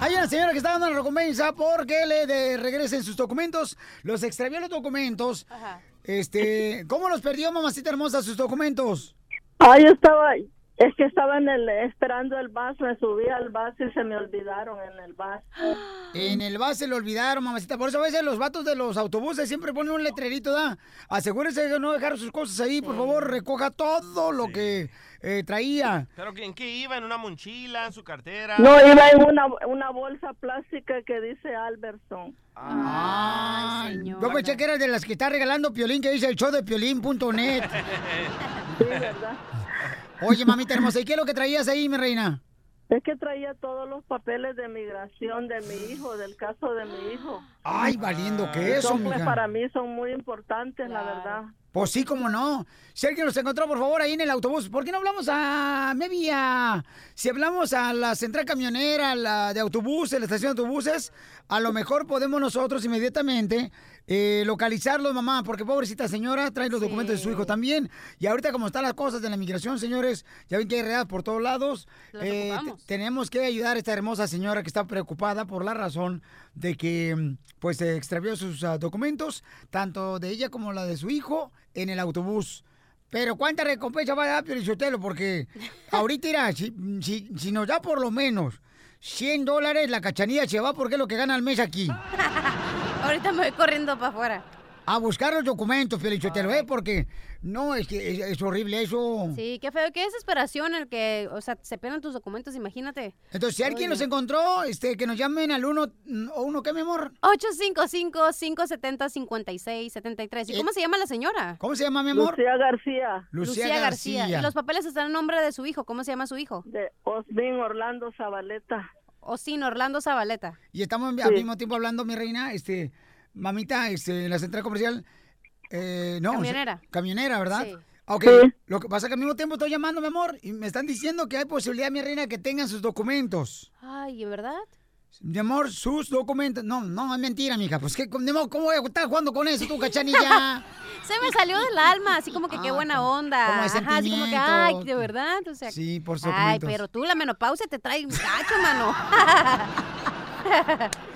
Speaker 2: Hay una señora que está dando una recompensa porque le de- regresen sus documentos. Los extravió los documentos. Este, ¿cómo los perdió, mamacita hermosa, sus documentos?
Speaker 22: Yo estaba, es que estaba en el, esperando el bus, me subí al bus y se me olvidaron en el bus.
Speaker 2: En el bus se lo olvidaron, mamacita. Por eso a veces los vatos de los autobuses siempre ponen un letrerito, ¿da? Asegúrese de no dejar sus cosas ahí, por favor, recoja todo lo que eh, traía.
Speaker 3: ¿Pero que- en qué iba? ¿En una mochila? ¿En su cartera?
Speaker 22: No, iba en una, una bolsa plástica que dice Alberson.
Speaker 2: Ah, yo pensé que era de las que está regalando Piolín, que dice el show de Piolín.net.
Speaker 22: Sí, ¿verdad?
Speaker 2: Oye, mamita hermosa, ¿y qué es lo que traías ahí, mi reina?
Speaker 22: Es que traía todos los papeles de migración de mi hijo, del caso de mi hijo.
Speaker 2: Ay, valiendo que eso, mija.
Speaker 22: para mí son muy importantes, la verdad.
Speaker 2: Pues sí, cómo no. Si alguien nos encontró, por favor, ahí en el autobús, ¿por qué no hablamos a maybe a- Si hablamos a la central camionera, la de autobuses, la estación de autobuses, a lo mejor podemos nosotros inmediatamente eh, localizarlos, mamá, porque pobrecita señora trae los documentos de su hijo también. Y ahorita como están las cosas de la migración, señores, ya ven que hay redadas por todos lados. Eh, tenemos que ayudar a esta hermosa señora que está preocupada por la razón de que mm, pues se extravió sus ah, documentos, tanto de ella como la de su hijo, en el autobús. Pero ¿cuánta recompensa va a dar Piolichotelo? Porque ahorita, mira, si, si, si nos da por lo menos 100 dólares, la cachanilla se va porque es lo que gana al mes aquí.
Speaker 5: Ahorita me voy corriendo para afuera.
Speaker 2: A buscar los documentos, Piolichotelo, ¿eh? Porque no, es que es, es horrible eso.
Speaker 5: Sí, qué feo, qué desesperación el que, o sea, se pierdan tus documentos, imagínate.
Speaker 2: Entonces, si alguien
Speaker 5: Oye.
Speaker 2: nos encontró, este, que nos llamen al uno, ¿o uno qué, mi amor?
Speaker 5: 855-570-5673. ¿Y cómo se llama la señora?
Speaker 2: ¿Cómo se llama, mi amor?
Speaker 22: Lucía García.
Speaker 2: Lucía García.
Speaker 5: Y los papeles están en nombre de su hijo. ¿Cómo se llama su hijo?
Speaker 22: De Osmin Orlando Zabaleta.
Speaker 5: Osin Orlando Zabaleta.
Speaker 2: Y estamos al mismo tiempo hablando, mi reina, este, mamita, este, en la central comercial. Eh, no,
Speaker 5: Camionera.
Speaker 2: camionera, ¿verdad?
Speaker 5: Sí.
Speaker 2: Ok,
Speaker 22: Sí.
Speaker 2: lo que pasa es que al mismo tiempo estoy llamando, mi amor, y me están diciendo que hay posibilidad, mi reina, que tengan sus documentos.
Speaker 5: Ay, ¿en verdad?
Speaker 2: Mi amor, sus documentos. No, no, es mentira, mija. Pues, ¿qué, ¿cómo voy a estar jugando con eso, tú, cachanilla?
Speaker 5: Se me salió del alma, así como que qué buena onda.
Speaker 2: como de
Speaker 5: Ajá, así como que, ay, de verdad. O sea,
Speaker 2: Sí, por sus
Speaker 5: Ay, pero tú la menopausia te trae un cacho, mano.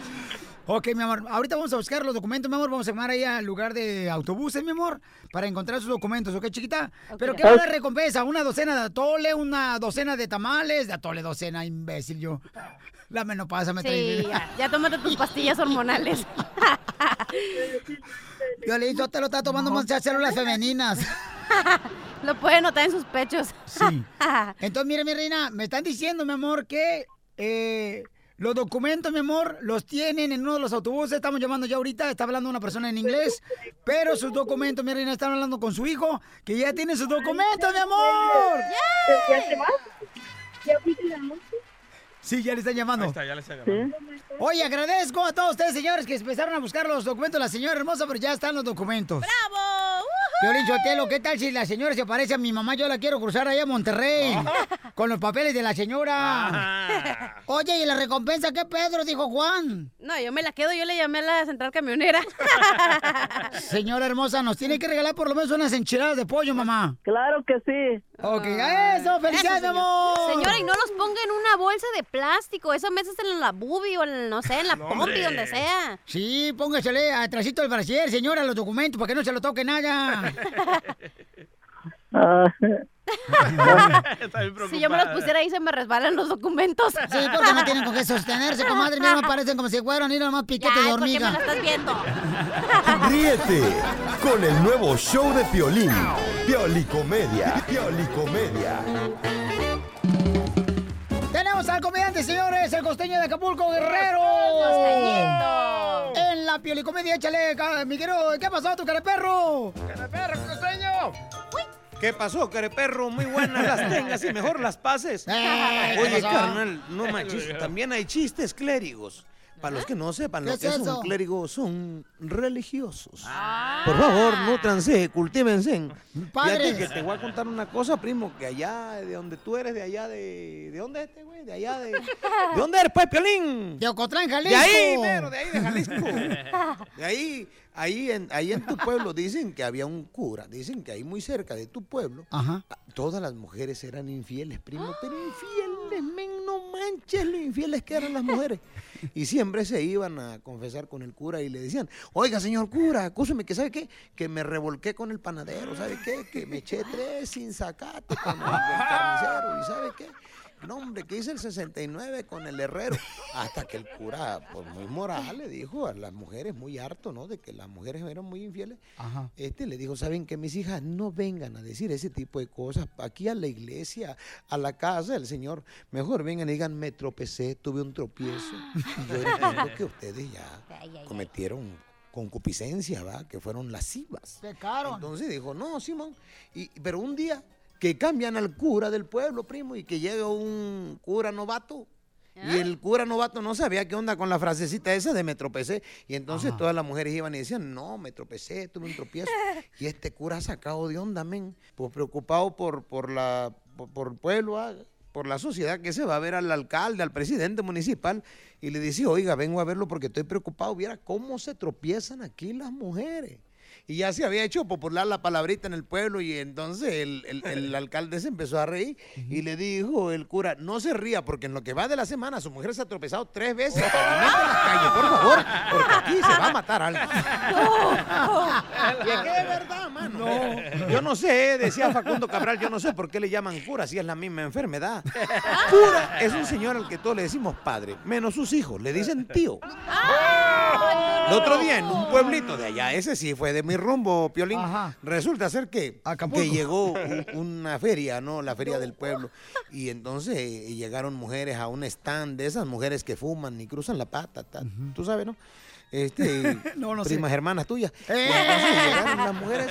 Speaker 2: Ok, mi amor, ahorita vamos a buscar los documentos, mi amor. Vamos a llamar ahí al lugar de autobuses, mi amor, para encontrar sus documentos, ¿ok, chiquita? Pero ¿qué va recompensa? ¿Una docena de atole, una docena de tamales? De atole, docena, imbécil yo. La menopausa me trae.
Speaker 5: Sí, ya, ya tómate tus pastillas hormonales.
Speaker 2: Yo le hizo, te lo está tomando muchas células femeninas.
Speaker 5: Lo puede notar en sus pechos.
Speaker 2: Sí. Entonces, mire, mi reina, me están diciendo, mi amor, que eh, los documentos, mi amor, los tienen en uno de los autobuses. Estamos llamando ya ahorita, está hablando una persona en inglés, pero sus documentos, mi reina, están hablando con su hijo, que ya tiene sus documentos, mi amor.
Speaker 22: ¿Ya? ¿Ya fuiste la noche?
Speaker 2: Sí, ya le están llamando.
Speaker 3: Ahí está, ya le están llamando.
Speaker 2: Oye, agradezco a todos ustedes, señores, que empezaron a buscar los documentos de la señora hermosa, pero ya están los documentos.
Speaker 5: ¡Bravo!
Speaker 2: Violín Sotelo, ¿qué tal si la señora se parece a mi mamá? Yo la quiero cruzar allá a Monterrey. Con los papeles de la señora. Oye, ¿y la recompensa qué, Pedro? Dijo Juan.
Speaker 5: No, yo me la quedo, yo le llamé a la central camionera.
Speaker 2: Señora hermosa, nos tiene que regalar por lo menos unas enchiladas de pollo, mamá.
Speaker 22: Claro que sí.
Speaker 2: Ok, eso, felicidades,
Speaker 5: Eso, señor.
Speaker 2: amor.
Speaker 5: Señora, y no los ponga en una bolsa de plástico. Eso meses en la bubi o en, no sé, en la
Speaker 2: No,
Speaker 5: pompi, donde sea.
Speaker 2: Sí, póngasele atrásito del brasier, señora, los documentos, para que no se lo toque nada.
Speaker 5: Si yo me los pusiera ahí, se me resbalan los documentos.
Speaker 2: Sí, porque no tienen con qué sostenerse, comadre. Mira, me parecen como si fueran ir nomás piquete de
Speaker 5: Ay, ¿por qué me
Speaker 2: hormiga.
Speaker 5: la estás viendo?
Speaker 6: Ríete con el nuevo show de Piolín. Piolicomedia. Piolicomedia.
Speaker 2: Tenemos al comediante, señores, el costeño de Acapulco, Guerrero. En la piolicomedia, échale, mi querido, ¿qué pasó, tu careperro?
Speaker 3: ¡Perro costeño!
Speaker 23: ¿Qué pasó, careperro? Muy buenas las tengas y mejor las pases.
Speaker 2: Eh, ¿qué
Speaker 23: Oye, carnal, no manches, también hay chistes clérigos. Para los que no sepan
Speaker 2: ¿Qué
Speaker 23: lo que
Speaker 2: es
Speaker 23: un clérigo, son religiosos. Por favor, nútranse, cultívense.
Speaker 2: Padres.
Speaker 23: Fíjate que te voy a contar una cosa, primo, que allá de donde tú eres, de allá de... ¿De dónde es este, güey? De allá de... ¿De dónde eres, pues, Piolín?
Speaker 2: De Ocotlán,
Speaker 23: De
Speaker 2: Jalisco.
Speaker 23: ahí, mero, de ahí, de Jalisco. De ahí, ahí en, ahí en tu pueblo dicen que había un cura, dicen que ahí muy cerca de tu pueblo,
Speaker 2: Ajá.
Speaker 23: todas las mujeres eran infieles, primo, pero infieles, men, no manches lo infieles que eran las mujeres. Y siempre se iban a confesar con el cura y le decían, oiga, señor cura, acúseme que, ¿sabe qué? Que me revolqué con el panadero, ¿sabe qué? Que me eché tres sin sacate con el, el carnicero, ¿y sabe qué? No, hombre, que hice el 69 con el herrero. Hasta que el cura, pues muy moral, le dijo a las mujeres, muy harto, ¿no? De que las mujeres eran muy infieles.
Speaker 2: Ajá.
Speaker 23: Este le dijo, ¿saben que Mis hijas no vengan a decir ese tipo de cosas aquí a la iglesia, a la casa del Señor. Mejor vengan y digan, me tropecé, tuve un tropiezo. Y yo entiendo que ustedes ya cometieron concupiscencia, ¿va? Que fueron lascivas.
Speaker 2: Pecaron.
Speaker 23: Entonces dijo, no, Simón. Y, pero un día que cambian al cura del pueblo, primo, y que llega un cura novato. Y el cura novato no sabía qué onda con la frasecita esa de me tropecé. Y entonces todas las mujeres iban y decían, no, me tropecé, tuve un tropiezo. y este cura sacado de onda, men. Pues preocupado por, por, la, por, por el pueblo, ah, por la sociedad, que se va a ver al alcalde, al presidente municipal. Y le dice, oiga, vengo a verlo porque estoy preocupado. Viera cómo se tropiezan aquí las mujeres. Y ya se había hecho popular la palabrita en el pueblo y entonces el, el- el alcalde se empezó a reír y le dijo el cura, no se ría porque en lo que va de la semana su mujer se ha tropezado tres veces totalmente en la calle, por favor, porque aquí se va a matar alguien. Y es que es verdad, mano. Yo no sé, decía Facundo Cabral, yo no sé por qué le llaman cura si es la misma enfermedad. Cura es un señor al que todos le decimos padre, menos sus hijos, le dicen tío. El otro día en un pueblito de allá, ese sí fue de mi rumbo, Piolín. Resulta ser que, que llegó un- una feria, ¿no? La feria del pueblo. Y entonces eh, llegaron mujeres a un stand de esas mujeres que fuman y cruzan la pata. ta- Tú sabes, ¿no? Este,
Speaker 2: No, no sé.
Speaker 23: primas hermanas tuyas.
Speaker 2: ¡Eh!
Speaker 23: entonces llegaron las mujeres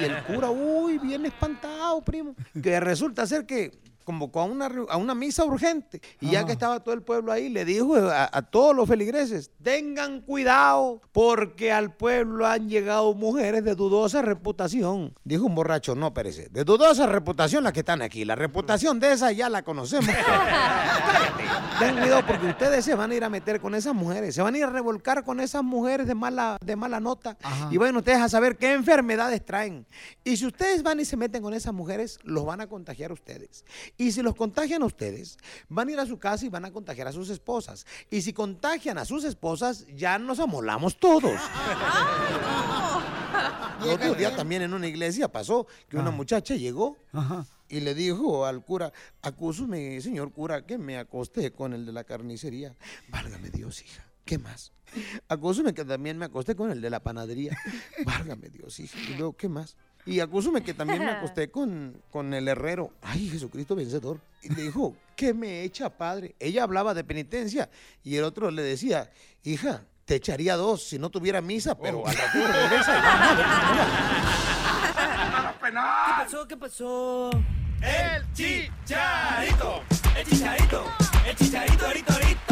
Speaker 23: y el cura, uy, bien espantado, primo. Que resulta ser que convocó a una, a una misa urgente. Y ya que estaba todo el pueblo ahí, le dijo a, a todos los feligreses, tengan cuidado, porque al pueblo han llegado mujeres de dudosa reputación. Dijo un borracho, no, perece, de dudosa reputación las que están aquí. La reputación de esa ya la conocemos. Ten cuidado porque ustedes se van a ir a meter con esas mujeres, se van a ir a revolcar con esas mujeres de mala, de mala nota. Y van ustedes a saber qué enfermedades traen. Y si ustedes van y se meten con esas mujeres, los van a contagiar a ustedes. Y si los contagian a ustedes, van a ir a su casa y van a contagiar a sus esposas. Y si contagian a sus esposas, ya nos amolamos todos. El otro día también en una iglesia pasó que una muchacha llegó y le dijo al cura, acúsame, señor cura, que me acosté con el de la carnicería. Válgame Dios, hija. ¿Qué más? Acúsame que también me acosté con el de la panadería. Válgame Dios, hija. Y luego, ¿qué más? Y acúsame que también me acosté con, con el herrero. Ay, Jesucristo vencedor. Y le dijo, ¿qué me echa, padre? Ella hablaba de penitencia y el otro le decía, hija, te echaría dos si no tuviera misa, pero al ratito regresa y
Speaker 20: ¿Qué pasó? ¿Qué pasó? El chicharito. El chicharito. El chicharito, ahorita, ahorita,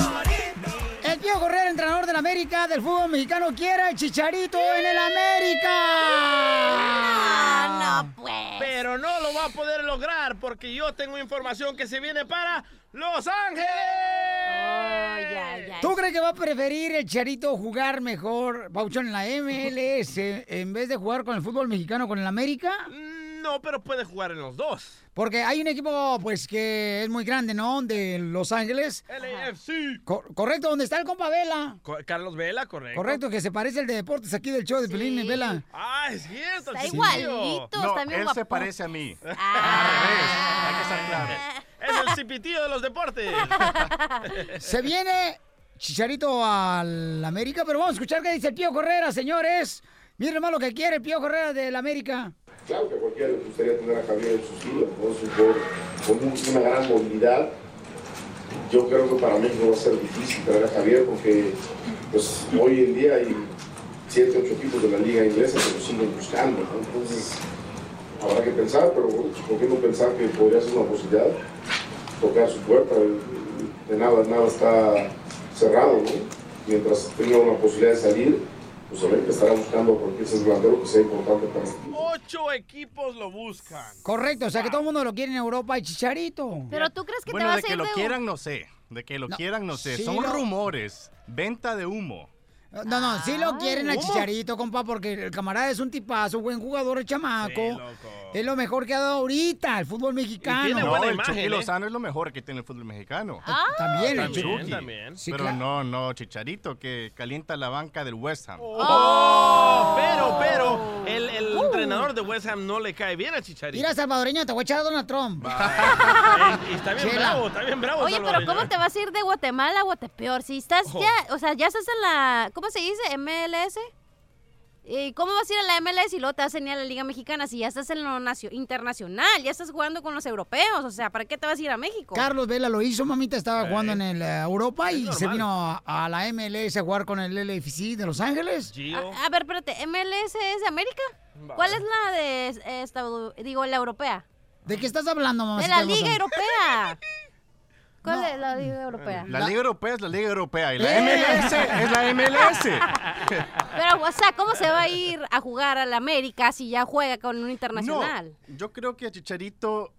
Speaker 2: El Pío Correa, entrenador del América del fútbol mexicano, quiere el chicharito en el América.
Speaker 5: no, pues.
Speaker 3: Pero no lo va a poder lograr porque yo tengo información que se viene para Los Ángeles.
Speaker 2: ¿Tú crees que va a preferir el Chicharito jugar mejor, Pauchón, en la MLS en vez de jugar con el fútbol mexicano con el América?
Speaker 3: No, pero puede jugar en los dos.
Speaker 2: Porque hay un equipo, pues, que es muy grande, ¿no? De Los Ángeles.
Speaker 3: LAFC.
Speaker 2: Co- correcto, donde está el compa Vela.
Speaker 3: Co- Carlos Vela, correcto.
Speaker 2: Correcto, que se parece al de deportes aquí del show de Pelín y Vela.
Speaker 3: Ah, es cierto.
Speaker 5: Está
Speaker 3: chiquillo.
Speaker 5: igualito,
Speaker 24: No,
Speaker 5: está bien
Speaker 24: él se parece a mí.
Speaker 5: Ah.
Speaker 24: Hay que estar claro.
Speaker 3: Es el cipitío de los deportes.
Speaker 2: Se viene Chicharito al América, pero vamos a escuchar qué dice el Pío Correa, señores. Miren más lo que quiere el Pío Correa del América.
Speaker 25: Claro que a cualquiera le gustaría tener a Javier en sus filas, ¿no? Es con un- una gran movilidad. Yo creo que para México va a ser difícil traer a Javier porque pues, hoy en día hay siete, ocho equipos de la liga inglesa que lo siguen buscando. ¿no? Entonces habrá que pensar, pero ¿por qué no pensar que podría ser una posibilidad? Tocar su puerta. De nada, nada está cerrado. ¿no? Mientras tenga una posibilidad de salir, pues América estará buscando a cualquier delantero que sea importante para este equipo.
Speaker 3: Ocho equipos lo buscan.
Speaker 2: Correcto, o sea que todo el mundo lo quiere en Europa y Chicharito.
Speaker 5: Pero tú crees que
Speaker 24: Bueno,
Speaker 5: te vas
Speaker 24: de
Speaker 5: a
Speaker 24: que
Speaker 5: ir
Speaker 24: lo
Speaker 5: de
Speaker 24: quieran, no sé. De que lo
Speaker 2: No.
Speaker 24: quieran, no sé.
Speaker 2: Sí,
Speaker 24: Son
Speaker 2: lo-
Speaker 24: rumores. Venta de humo.
Speaker 2: No, no, sí lo quieren al
Speaker 24: ¿Cómo?
Speaker 2: Chicharito, compa, porque el camarada es un tipazo, buen jugador, el chamaco. es lo mejor que ha dado ahorita el fútbol mexicano.
Speaker 24: no, el Chucky Lozano es lo mejor que tiene el fútbol mexicano.
Speaker 2: También, el
Speaker 24: También,
Speaker 2: Chucky.
Speaker 24: también.
Speaker 2: Sí,
Speaker 24: Pero
Speaker 2: claro.
Speaker 24: no, no, Chicharito, que calienta la banca del West Ham.
Speaker 3: Oh, pero, pero, entrenador de West Ham no le cae bien a Chicharito.
Speaker 2: Mira, salvadoreño, te voy a echar a Donald Trump.
Speaker 3: Ey, está bien
Speaker 2: Chela.
Speaker 3: bravo, está bien bravo.
Speaker 5: Oye, pero ¿cómo
Speaker 3: ¿eh?
Speaker 5: te vas a ir de Guatemala a Guatepeor? Si estás ya, o sea, ya estás en la, ¿cómo se dice? MLS. ¿Y cómo vas a ir a la MLS y luego te vas a venir a la Liga Mexicana si ya estás en lo nacio- internacional? Ya estás jugando con los europeos. O sea, ¿para qué te vas a ir a México?
Speaker 2: Carlos Vela lo hizo, mamita, estaba jugando en el eh, Europa y se vino a, a la MLS a jugar con el LFC de Los Ángeles.
Speaker 5: A, a ver, espérate, ¿MLS es de América? ¿Cuál es la de eh, Estado- digo, la europea?
Speaker 2: ¿De qué estás hablando, mamá?
Speaker 5: De la Liga Europea. ¿Cuál es la Liga Europea?
Speaker 24: La Liga Europea es la Liga Europea y la
Speaker 2: ¡Eh!
Speaker 24: MLS es la MLS.
Speaker 5: Pero, o sea, ¿cómo se va a ir a jugar a la América si ya juega con un internacional?
Speaker 24: No, yo creo que Chicharito,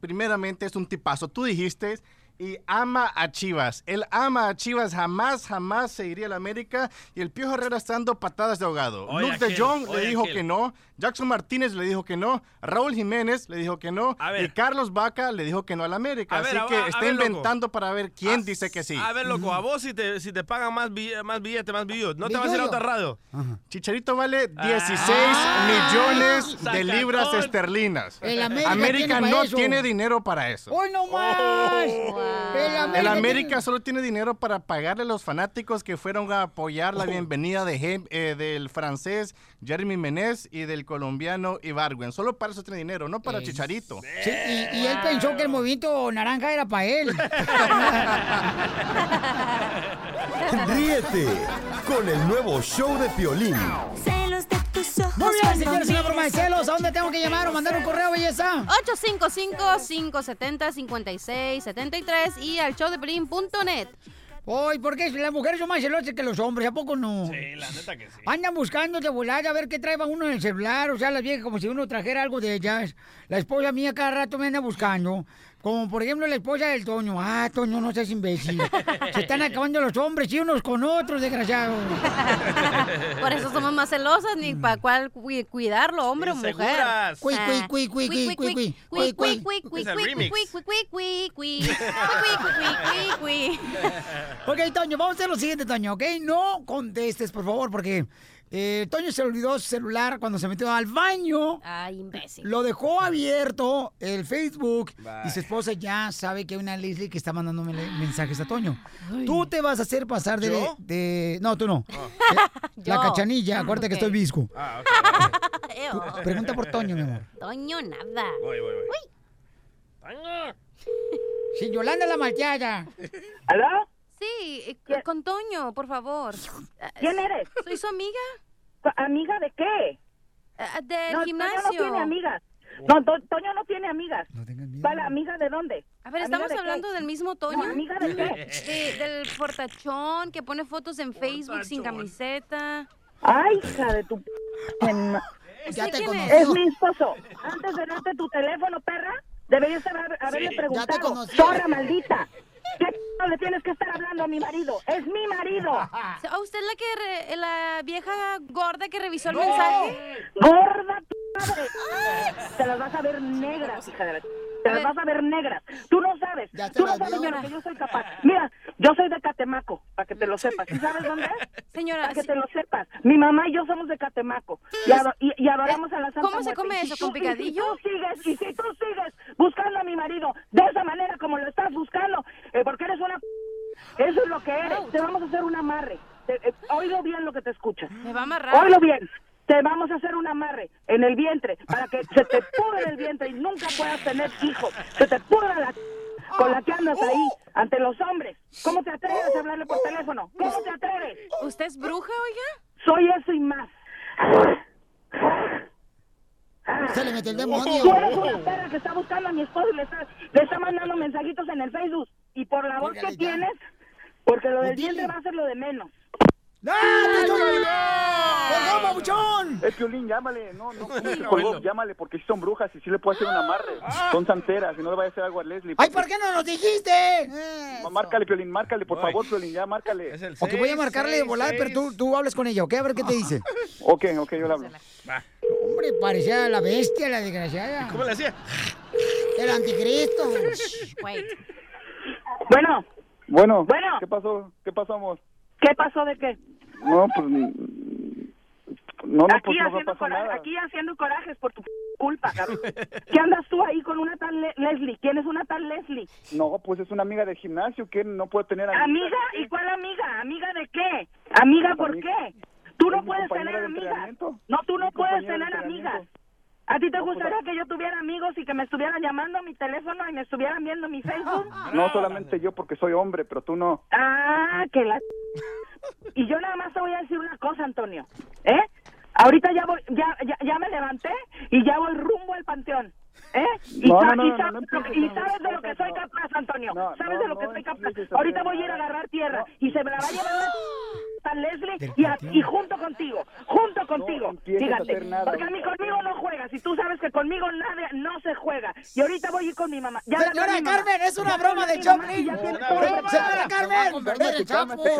Speaker 24: primeramente, es un tipazo. Tú dijiste y ama a Chivas. Él ama a Chivas, jamás, jamás se iría a la América. Y el Piojo Herrera está dando patadas de ahogado.
Speaker 3: Oye,
Speaker 24: Luke de Jong le dijo
Speaker 3: aquel.
Speaker 24: que no. Jackson Martínez le dijo que no. Raúl Jiménez le dijo que no. Y Carlos Vaca le dijo que no a la América.
Speaker 3: A
Speaker 24: Así que
Speaker 3: a- a
Speaker 24: está
Speaker 3: ver, loco.
Speaker 24: inventando para ver quién dice que sí.
Speaker 3: A ver, loco, a vos si te, si te pagan más, bill- más billete, más billos, ¿no te vas a ir a otra radio?
Speaker 24: Chicharito vale 16
Speaker 3: Ah,
Speaker 24: millones de libras esterlinas.
Speaker 2: El América
Speaker 24: América
Speaker 2: tiene
Speaker 24: no
Speaker 2: eso.
Speaker 24: tiene dinero para eso.
Speaker 2: ¡Hoy no más! El América,
Speaker 24: El América
Speaker 2: tiene-
Speaker 24: solo tiene dinero para pagarle a los fanáticos que fueron a apoyar la bienvenida de eh, del francés Jeremy Menez y del colombiano Ibargüen. Solo para eso tiene dinero, no para Chicharito.
Speaker 2: Sí, y, y él pensó que el movimiento naranja era para él.
Speaker 6: Ríete con el nuevo show de Piolín.
Speaker 13: Celos de tus ojos.
Speaker 2: Muy bien, señores, una broma de celos. ¿A dónde tengo que llamar o mandar un correo, belleza?
Speaker 5: 855-570-5673 y al showdepelín.net.
Speaker 2: Hoy, ¿por qué? Las mujeres son más celosas que los hombres, ¿a poco no?
Speaker 3: Sí, la neta que sí.
Speaker 2: Andan buscando de volada a ver qué trae uno en el celular, o sea, las viejas como si uno trajera algo de ellas. La esposa mía cada rato me anda buscando, como por ejemplo la esposa del Toño. Ah, Toño, no seas imbécil. Se están acabando los hombres y unos con otros, desgraciados.
Speaker 5: Por eso somos más celosas, ni para cuál cu- cuidarlo, hombre o mujer.
Speaker 2: Cui, cui, cui, cui, cui, cui, cui, cui, cui.
Speaker 5: cui, cui,
Speaker 2: Es el
Speaker 5: cui,
Speaker 2: remix.
Speaker 5: cui, cui, cui, cui, cui, cui, cui, cui, cui.
Speaker 2: Ok, Toño, vamos a hacer lo siguiente, Toño, ¿ok? No contestes, por favor, porque eh, Toño se olvidó su celular cuando se metió al baño.
Speaker 5: Ay, imbécil.
Speaker 2: Lo dejó abierto el Facebook
Speaker 5: Bye.
Speaker 2: y su esposa ya sabe que hay una Leslie que está mandándome mensajes a Toño. Tú te vas a hacer pasar de...
Speaker 3: ¿Yo?
Speaker 2: de- no, tú no. Eh, La
Speaker 5: Yo.
Speaker 2: cachanilla, acuérdate que estoy visco.
Speaker 3: Ah,
Speaker 5: Ew.
Speaker 2: Pregunta por Toño, mi amor.
Speaker 5: Toño, nada.
Speaker 3: Voy, voy, voy.
Speaker 2: Sí, Yolanda la malteada.
Speaker 19: ¿Aló?
Speaker 5: Sí, eh, con Toño, por favor.
Speaker 19: ¿Quién eres?
Speaker 5: Soy su amiga.
Speaker 19: ¿Amiga de qué?
Speaker 5: Ah, del
Speaker 19: no,
Speaker 5: gimnasio.
Speaker 19: Toño no tiene amigas. No, To- Toño no tiene amigas. ¿Vale, amiga de dónde?
Speaker 5: A ver,
Speaker 19: ¿Amiga
Speaker 5: ¿estamos
Speaker 19: de qué?
Speaker 5: hablando del mismo Toño?
Speaker 19: No, ¿amiga de qué?
Speaker 5: De- del fortachón que pone fotos en Facebook sin camiseta.
Speaker 19: Ay, hija de tu...
Speaker 2: Ya te conocí.
Speaker 19: Es mi esposo. Antes de darte tu teléfono, perra, deberías haber, haberle
Speaker 2: Sí, ya te
Speaker 19: preguntado.
Speaker 2: conocí.
Speaker 19: Zorra maldita. ¿Qué p- le tienes que estar hablando a mi marido? Es mi marido.
Speaker 5: ¿A usted la que re- la vieja gorda que revisó el
Speaker 19: No.
Speaker 5: mensaje?
Speaker 19: Gorda p- madre. Te las vas a ver negras, hija de la... Te las vas a ver negras. Tú no sabes. Tú no sabes de lo que yo soy capaz. Mira, yo soy de Catemaco, para que te lo sepas. ¿Sí sabes dónde es?
Speaker 5: Señora,
Speaker 19: Para que te lo sepas. Mi mamá y yo somos de Catemaco. Y, ado- y- y adoramos a la Santa
Speaker 5: ¿Cómo se come eso, con
Speaker 19: y
Speaker 5: picadillo?
Speaker 19: Si tú sigues, y si tú sigues buscando a mi marido de esa manera como lo estás buscando, porque eres una... p- Eso es lo que eres. Te vamos a hacer un amarre. Te- eh, oílo bien lo que te escucha.
Speaker 5: Me va a amarrar.
Speaker 19: Oílo bien. Te vamos a hacer un amarre en el vientre para que se te pudre el vientre y nunca puedas tener hijos. Se te pudra la con la que andas ahí ante los hombres. ¿Cómo te atreves a hablarle por teléfono? ¿Cómo te atreves?
Speaker 5: ¿Usted es bruja, oiga?
Speaker 19: Soy eso y más.
Speaker 2: Se le metió el
Speaker 19: Tú
Speaker 2: demonio.
Speaker 19: eres una perra que está buscando a mi esposo y le está, le está mandando mensajitos en el Facebook. Y por la voz que
Speaker 2: ya.
Speaker 19: tienes, porque lo del
Speaker 2: dile.
Speaker 19: vientre va a ser lo de menos.
Speaker 2: ¡Ah, te colgó! ¡Colgó, babuchón!
Speaker 21: Es Piolín, llámale. No, no, ¿cómo que
Speaker 3: No,
Speaker 21: colgó?
Speaker 3: no.
Speaker 21: Llámale, porque sí son brujas y sí le puede hacer un amarre. Son santeras y no le vaya a hacer algo a Leslie.
Speaker 2: ¡Ay, por qué no nos dijiste! Eso.
Speaker 21: Márcale, Piolín, márcale, por
Speaker 3: Voy.
Speaker 21: favor, Piolín, ya márcale.
Speaker 3: Es el
Speaker 2: Ok, voy a
Speaker 3: seis,
Speaker 2: marcarle de
Speaker 3: seis,
Speaker 2: volar, pero tú,
Speaker 3: seis.
Speaker 2: tú hables con ella, ¿ok? A ver qué te dice.
Speaker 21: Ok, ok, yo le hablo.
Speaker 3: Va.
Speaker 2: Hombre, parecía la bestia, la desgraciada.
Speaker 3: ¿Cómo le hacía?
Speaker 2: El anticristo.
Speaker 5: Wait.
Speaker 19: Bueno,
Speaker 21: Bueno,
Speaker 19: Bueno.
Speaker 21: ¿qué pasó? ¿Qué pasamos?
Speaker 19: ¿qué pasó de qué?
Speaker 21: No, pues... No, no,
Speaker 19: aquí,
Speaker 21: pues no
Speaker 19: haciendo
Speaker 21: pasó
Speaker 19: coraje-
Speaker 21: nada.
Speaker 19: aquí haciendo corajes por tu culpa, cabrón. ¿Qué andas tú ahí con una tal Le- Leslie? ¿Quién es una tal Leslie?
Speaker 21: No, pues es una amiga de gimnasio que no puede tener amigas.
Speaker 19: ¿Amiga? ¿Y cuál amiga? ¿Amiga de qué? ¿Amiga por
Speaker 21: Amiga.
Speaker 19: qué? Tú no puedes tener amigas. No, tú no puedes tener amigas. ¿A ti te
Speaker 21: pues,
Speaker 19: gustaría que yo tuviera amigos y que me estuvieran llamando a mi teléfono y me estuvieran viendo mi Facebook?
Speaker 21: No solamente yo porque soy hombre, pero tú no.
Speaker 19: Ah, que la... Y yo nada más te voy a decir una cosa, Antonio. ¿Eh? Ahorita ya voy, ya, ya, ya me levanté y ya voy rumbo al panteón. ¿Eh? Y,
Speaker 21: No,
Speaker 19: sa-
Speaker 21: no,
Speaker 19: y
Speaker 21: no,
Speaker 19: y
Speaker 21: no,
Speaker 19: sabes de lo que soy capaz, Antonio.
Speaker 21: No,
Speaker 19: sabes
Speaker 21: no,
Speaker 19: de lo que
Speaker 21: no
Speaker 19: soy capaz. Ahorita voy a ir a agarrar tierra y se me la va a llevar la a Leslie y, a- y junto contigo, junto contigo. Fíjate, porque a mí conmigo no juegas y tú sabes que conmigo nada, no se juega. Y ahorita voy a ir con mi mamá. Ya
Speaker 2: Señora
Speaker 19: mi mamá.
Speaker 2: Carmen, es una
Speaker 19: Ya
Speaker 2: broma de Choplin. Señora Carmen,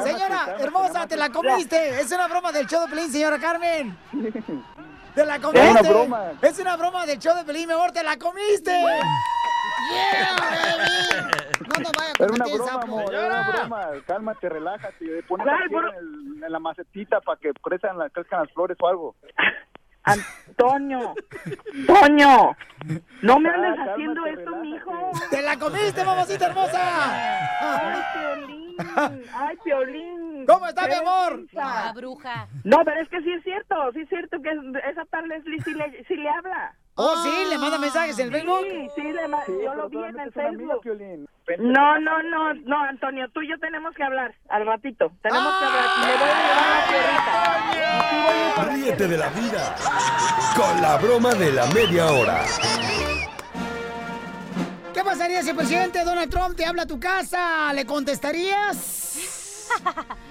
Speaker 2: señora hermosa, te la comiste. Es una broma del show de señora Carmen. Te la
Speaker 21: Es
Speaker 2: comiste.
Speaker 21: una broma.
Speaker 2: Es una broma del show de Pelín, mi amor, te la comiste. Yeah, baby. No nos vaya a
Speaker 21: Era una broma, amor, era una broma. Cálmate, relájate. Pones
Speaker 19: ¿Cuál
Speaker 21: la tierra en, la macetita para que crezcan, la- crezcan las flores o algo.
Speaker 19: Antonio, Toño, no me
Speaker 21: Ya,
Speaker 19: andes haciendo esto, mijo.
Speaker 2: Te la comiste, mamacita hermosa.
Speaker 19: Ay, Piolín, ay, Piolín.
Speaker 2: ¿Cómo está, mi amor?
Speaker 5: La bruja.
Speaker 19: No, pero es que sí es cierto, sí es cierto que esa tal Leslie sí le, sí le habla.
Speaker 2: Oh, sí, le manda mensajes en el Facebook.
Speaker 19: Sí, sí, le ma-
Speaker 21: Sí,
Speaker 19: yo lo vi en el Facebook. No, no, no, no, Antonio, tú y yo tenemos que hablar al ratito. Tenemos que hablar. Le voy a llevar a la
Speaker 6: Ríete de la vida con la broma de la media hora.
Speaker 2: ¿Qué pasaría si el presidente Donald Trump te habla a tu casa? ¿Le contestarías?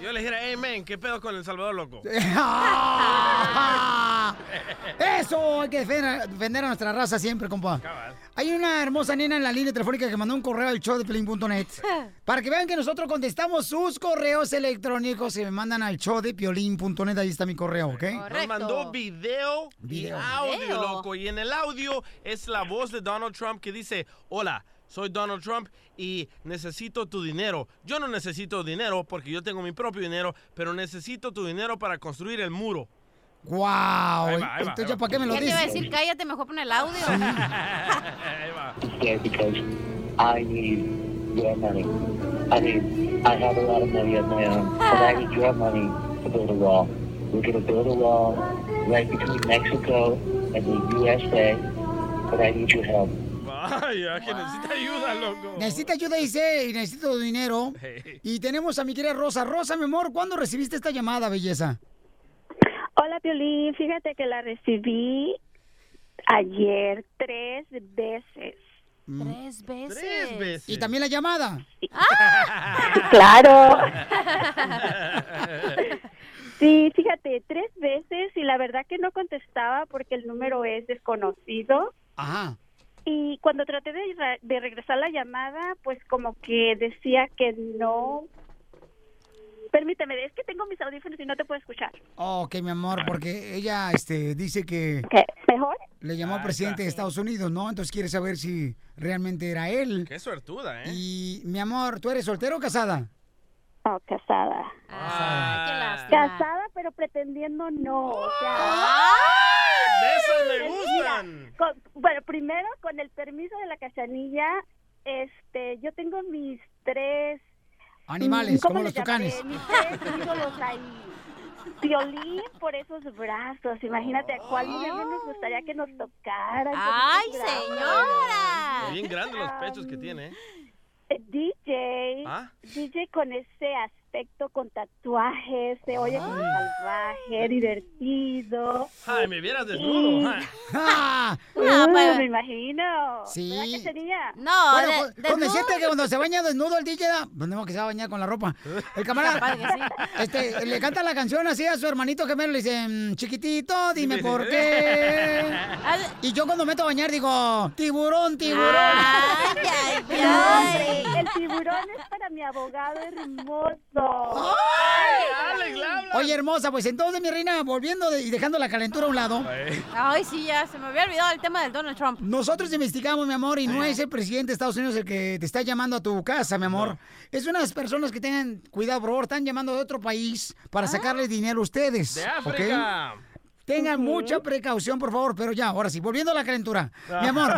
Speaker 3: Yo le dijera, hey, man, ¿qué pedo con El Salvador, loco?
Speaker 2: Eso, hay que defender, defender a nuestra raza siempre, compa. Hay una hermosa nena en la línea telefónica que mandó un correo al show de Piolín.net para que vean que nosotros contestamos sus correos electrónicos y me mandan al show de Piolín.net. Ahí está mi correo, ¿ok?
Speaker 3: Nos mandó video,
Speaker 2: Video.
Speaker 3: y audio,
Speaker 5: Video.
Speaker 3: loco. Y en el audio es la voz de Donald Trump que dice, hola, soy Donald Trump y necesito tu dinero. Yo no necesito dinero porque yo tengo mi propio dinero, pero necesito tu dinero para construir el muro.
Speaker 2: ¡Wow!
Speaker 3: Ahí va, ahí va,
Speaker 2: Entonces,
Speaker 3: ahí
Speaker 2: ¿ya
Speaker 3: va.
Speaker 2: para qué me lo
Speaker 5: Ya te iba a
Speaker 2: dices?
Speaker 5: decir, cállate, mejor pon el audio.
Speaker 3: Ahí va.
Speaker 26: because I need your money. I mean, I have a lot of money of my own, but I need your money to build a wall. We're going to build a wall right between Mexico and the USA, but I need your help.
Speaker 3: Vaya, que necesita ayuda, loco.
Speaker 2: Necesita ayuda, dice, y necesito dinero.
Speaker 3: Hey.
Speaker 2: Y tenemos a mi querida Rosa. Rosa, mi amor, ¿cuándo recibiste esta llamada, belleza?
Speaker 27: Hola, Piolín. Fíjate que la recibí ayer tres veces.
Speaker 5: Tres veces.
Speaker 3: Tres veces.
Speaker 2: ¿Y también la llamada?
Speaker 27: Claro. Sí, fíjate, tres veces y la verdad que no contestaba porque el número es desconocido.
Speaker 2: Ajá.
Speaker 27: Y cuando traté de, de regresar la llamada, pues como que decía que no. Permíteme, es que tengo mis audífonos y no te puedo escuchar.
Speaker 2: Oh, ok, mi amor, porque ella este, dice que
Speaker 27: ¿Qué? ¿Mejor?
Speaker 2: le llamó al presidente de Estados Unidos, ¿no? Entonces quiere saber si realmente era él.
Speaker 3: Qué suertuda, ¿eh?
Speaker 2: Y, mi amor, ¿tú eres soltero o casada?
Speaker 27: Oh, casada.
Speaker 3: Ah,
Speaker 5: Qué lástima.
Speaker 27: Casada, pero pretendiendo no. O sea,
Speaker 3: de esas me
Speaker 27: Mira,
Speaker 3: gustan.
Speaker 27: con- bueno, primero, con el permiso de la cachanilla, este, yo tengo mis tres...
Speaker 2: Animales,
Speaker 27: ¿cómo
Speaker 2: como los tucanes.
Speaker 27: Mis tres ídolos ahí. Violín por esos brazos. Imagínate a cuál mujer no nos gustaría que nos tocara.
Speaker 5: ¡Ay, señora!
Speaker 3: Bien grandes los pechos que tiene, ¿eh?
Speaker 27: Eh, DJ,
Speaker 3: ¿Ah?
Speaker 27: DJ con ese aspecto, con tatuajes, se oye como salvaje, divertido.
Speaker 3: Ay, me vieras desnudo.
Speaker 2: ¡Ah!
Speaker 27: Uh,
Speaker 5: pues-
Speaker 27: me imagino.
Speaker 2: Sí.
Speaker 27: ¿Verdad que sería?
Speaker 5: No,
Speaker 2: bueno,
Speaker 5: de-
Speaker 2: con- con
Speaker 5: desnudo.
Speaker 2: decirte que cuando se baña desnudo el DJ, da, pues no, que se va a bañar con la ropa. El camarada,
Speaker 5: sí.
Speaker 2: este, le canta la canción así a su hermanito gemelo, le dice, "Mm, chiquitito, dime por qué. Y yo cuando meto a bañar digo, tiburón, tiburón.
Speaker 5: Ay, ay,
Speaker 27: No,
Speaker 5: ay.
Speaker 27: hombre, el tiburón es para mi abogado hermoso.
Speaker 3: Alex, la habla.
Speaker 2: Oye, hermosa, pues entonces, mi reina, volviendo de- y dejando la calentura a un lado,
Speaker 5: Ay, sí, ya, se me había olvidado el tema del Donald Trump.
Speaker 2: nosotros investigamos, mi amor, y no es el presidente de Estados Unidos el que te está llamando a tu casa, mi amor. Es unas personas que tengan cuidado, por favor, están llamando de otro país para sacarles dinero a ustedes.
Speaker 3: De. África.
Speaker 2: Tengan mucha precaución, por favor, pero ya, ahora sí, volviendo a la calentura. Mi amor,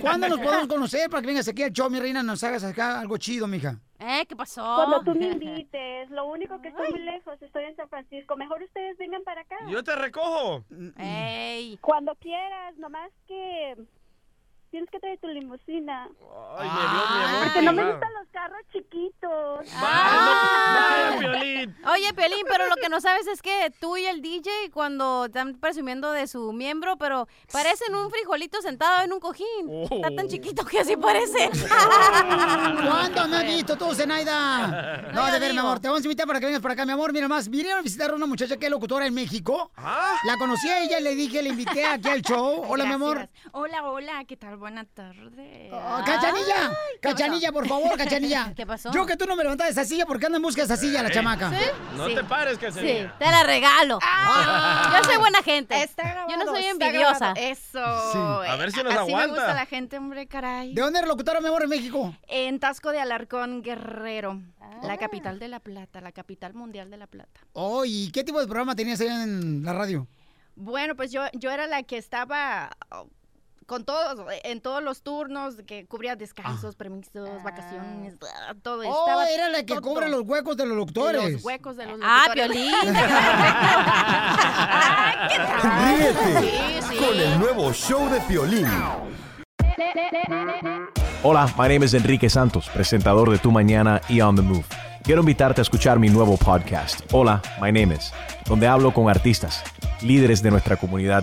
Speaker 2: ¿cuándo nos podemos conocer para que vengas aquí al show, mi reina, nos hagas acá algo chido, mija?
Speaker 5: ¿Eh? ¿Qué pasó?
Speaker 27: Cuando tú me invites, lo único que estoy muy lejos, estoy en San Francisco. Mejor ustedes vengan para acá.
Speaker 3: Yo te recojo.
Speaker 5: Ey.
Speaker 27: Cuando quieras, nomás que tienes que traer tu limusina.
Speaker 3: Ay, me vio mi amor.
Speaker 27: Porque no me gustan los carros chiquitos.
Speaker 3: Vaya, no, Piolín.
Speaker 5: Oye, Pelín, pero lo que no sabes es que tú y el DJ cuando están presumiendo de su miembro, pero parecen un frijolito sentado en un cojín. Está tan chiquito que así parece.
Speaker 2: ¿Cuándo me has visto tú, Zenaida? No,
Speaker 5: No,
Speaker 2: de ver, mi amor, te vamos a invitar para que vengas para acá, mi amor. Mira más, vinieron a visitar a una muchacha que es locutora en México. La conocí a ella, le dije, le invité aquí al show. Hola, mi amor.
Speaker 28: Hola, hola, ¿qué tal? Buena tarde.
Speaker 2: Oh, ¡Cachanilla! ¡Cachanilla, por favor, Cachanilla!
Speaker 5: ¿Qué pasó?
Speaker 2: Yo que tú no me levantas de esa silla, ¿por qué andas en busca de esa silla, la chamaca?
Speaker 3: No te pares,
Speaker 5: Sí,
Speaker 3: Cachanilla.
Speaker 5: te la regalo.
Speaker 28: Ah.
Speaker 5: Yo soy buena gente.
Speaker 28: Está grabado,
Speaker 5: Yo no soy envidiosa.
Speaker 28: Eso.
Speaker 2: Sí.
Speaker 3: A ver si nos
Speaker 28: Así me
Speaker 3: aguanta.
Speaker 28: gusta la gente, hombre, caray.
Speaker 2: ¿De dónde eres locutora, mi amor, en México?
Speaker 28: En Tasco de Alarcón, Guerrero. La capital de La Plata, la capital mundial de La Plata.
Speaker 2: Oh, ¿y qué tipo de programa tenías ahí en la radio?
Speaker 28: Bueno, pues yo, yo era la que estaba con todos, en todos los turnos, que cubría descansos, permisos, vacaciones, ah, todo.
Speaker 2: Oh,
Speaker 28: estaba
Speaker 2: era la que
Speaker 28: todo.
Speaker 2: cubre los huecos de los locutores.
Speaker 28: Los huecos de los
Speaker 5: Ah,
Speaker 28: locutores.
Speaker 5: Piolín.
Speaker 6: Ríete
Speaker 28: Sí, sí.
Speaker 6: con el nuevo show de Piolín.
Speaker 29: Hola, my name is Enrique Santos, presentador de Tu Mañana y On the Move. Quiero invitarte a escuchar mi nuevo podcast, Hola, my name is, donde hablo con artistas, líderes de nuestra comunidad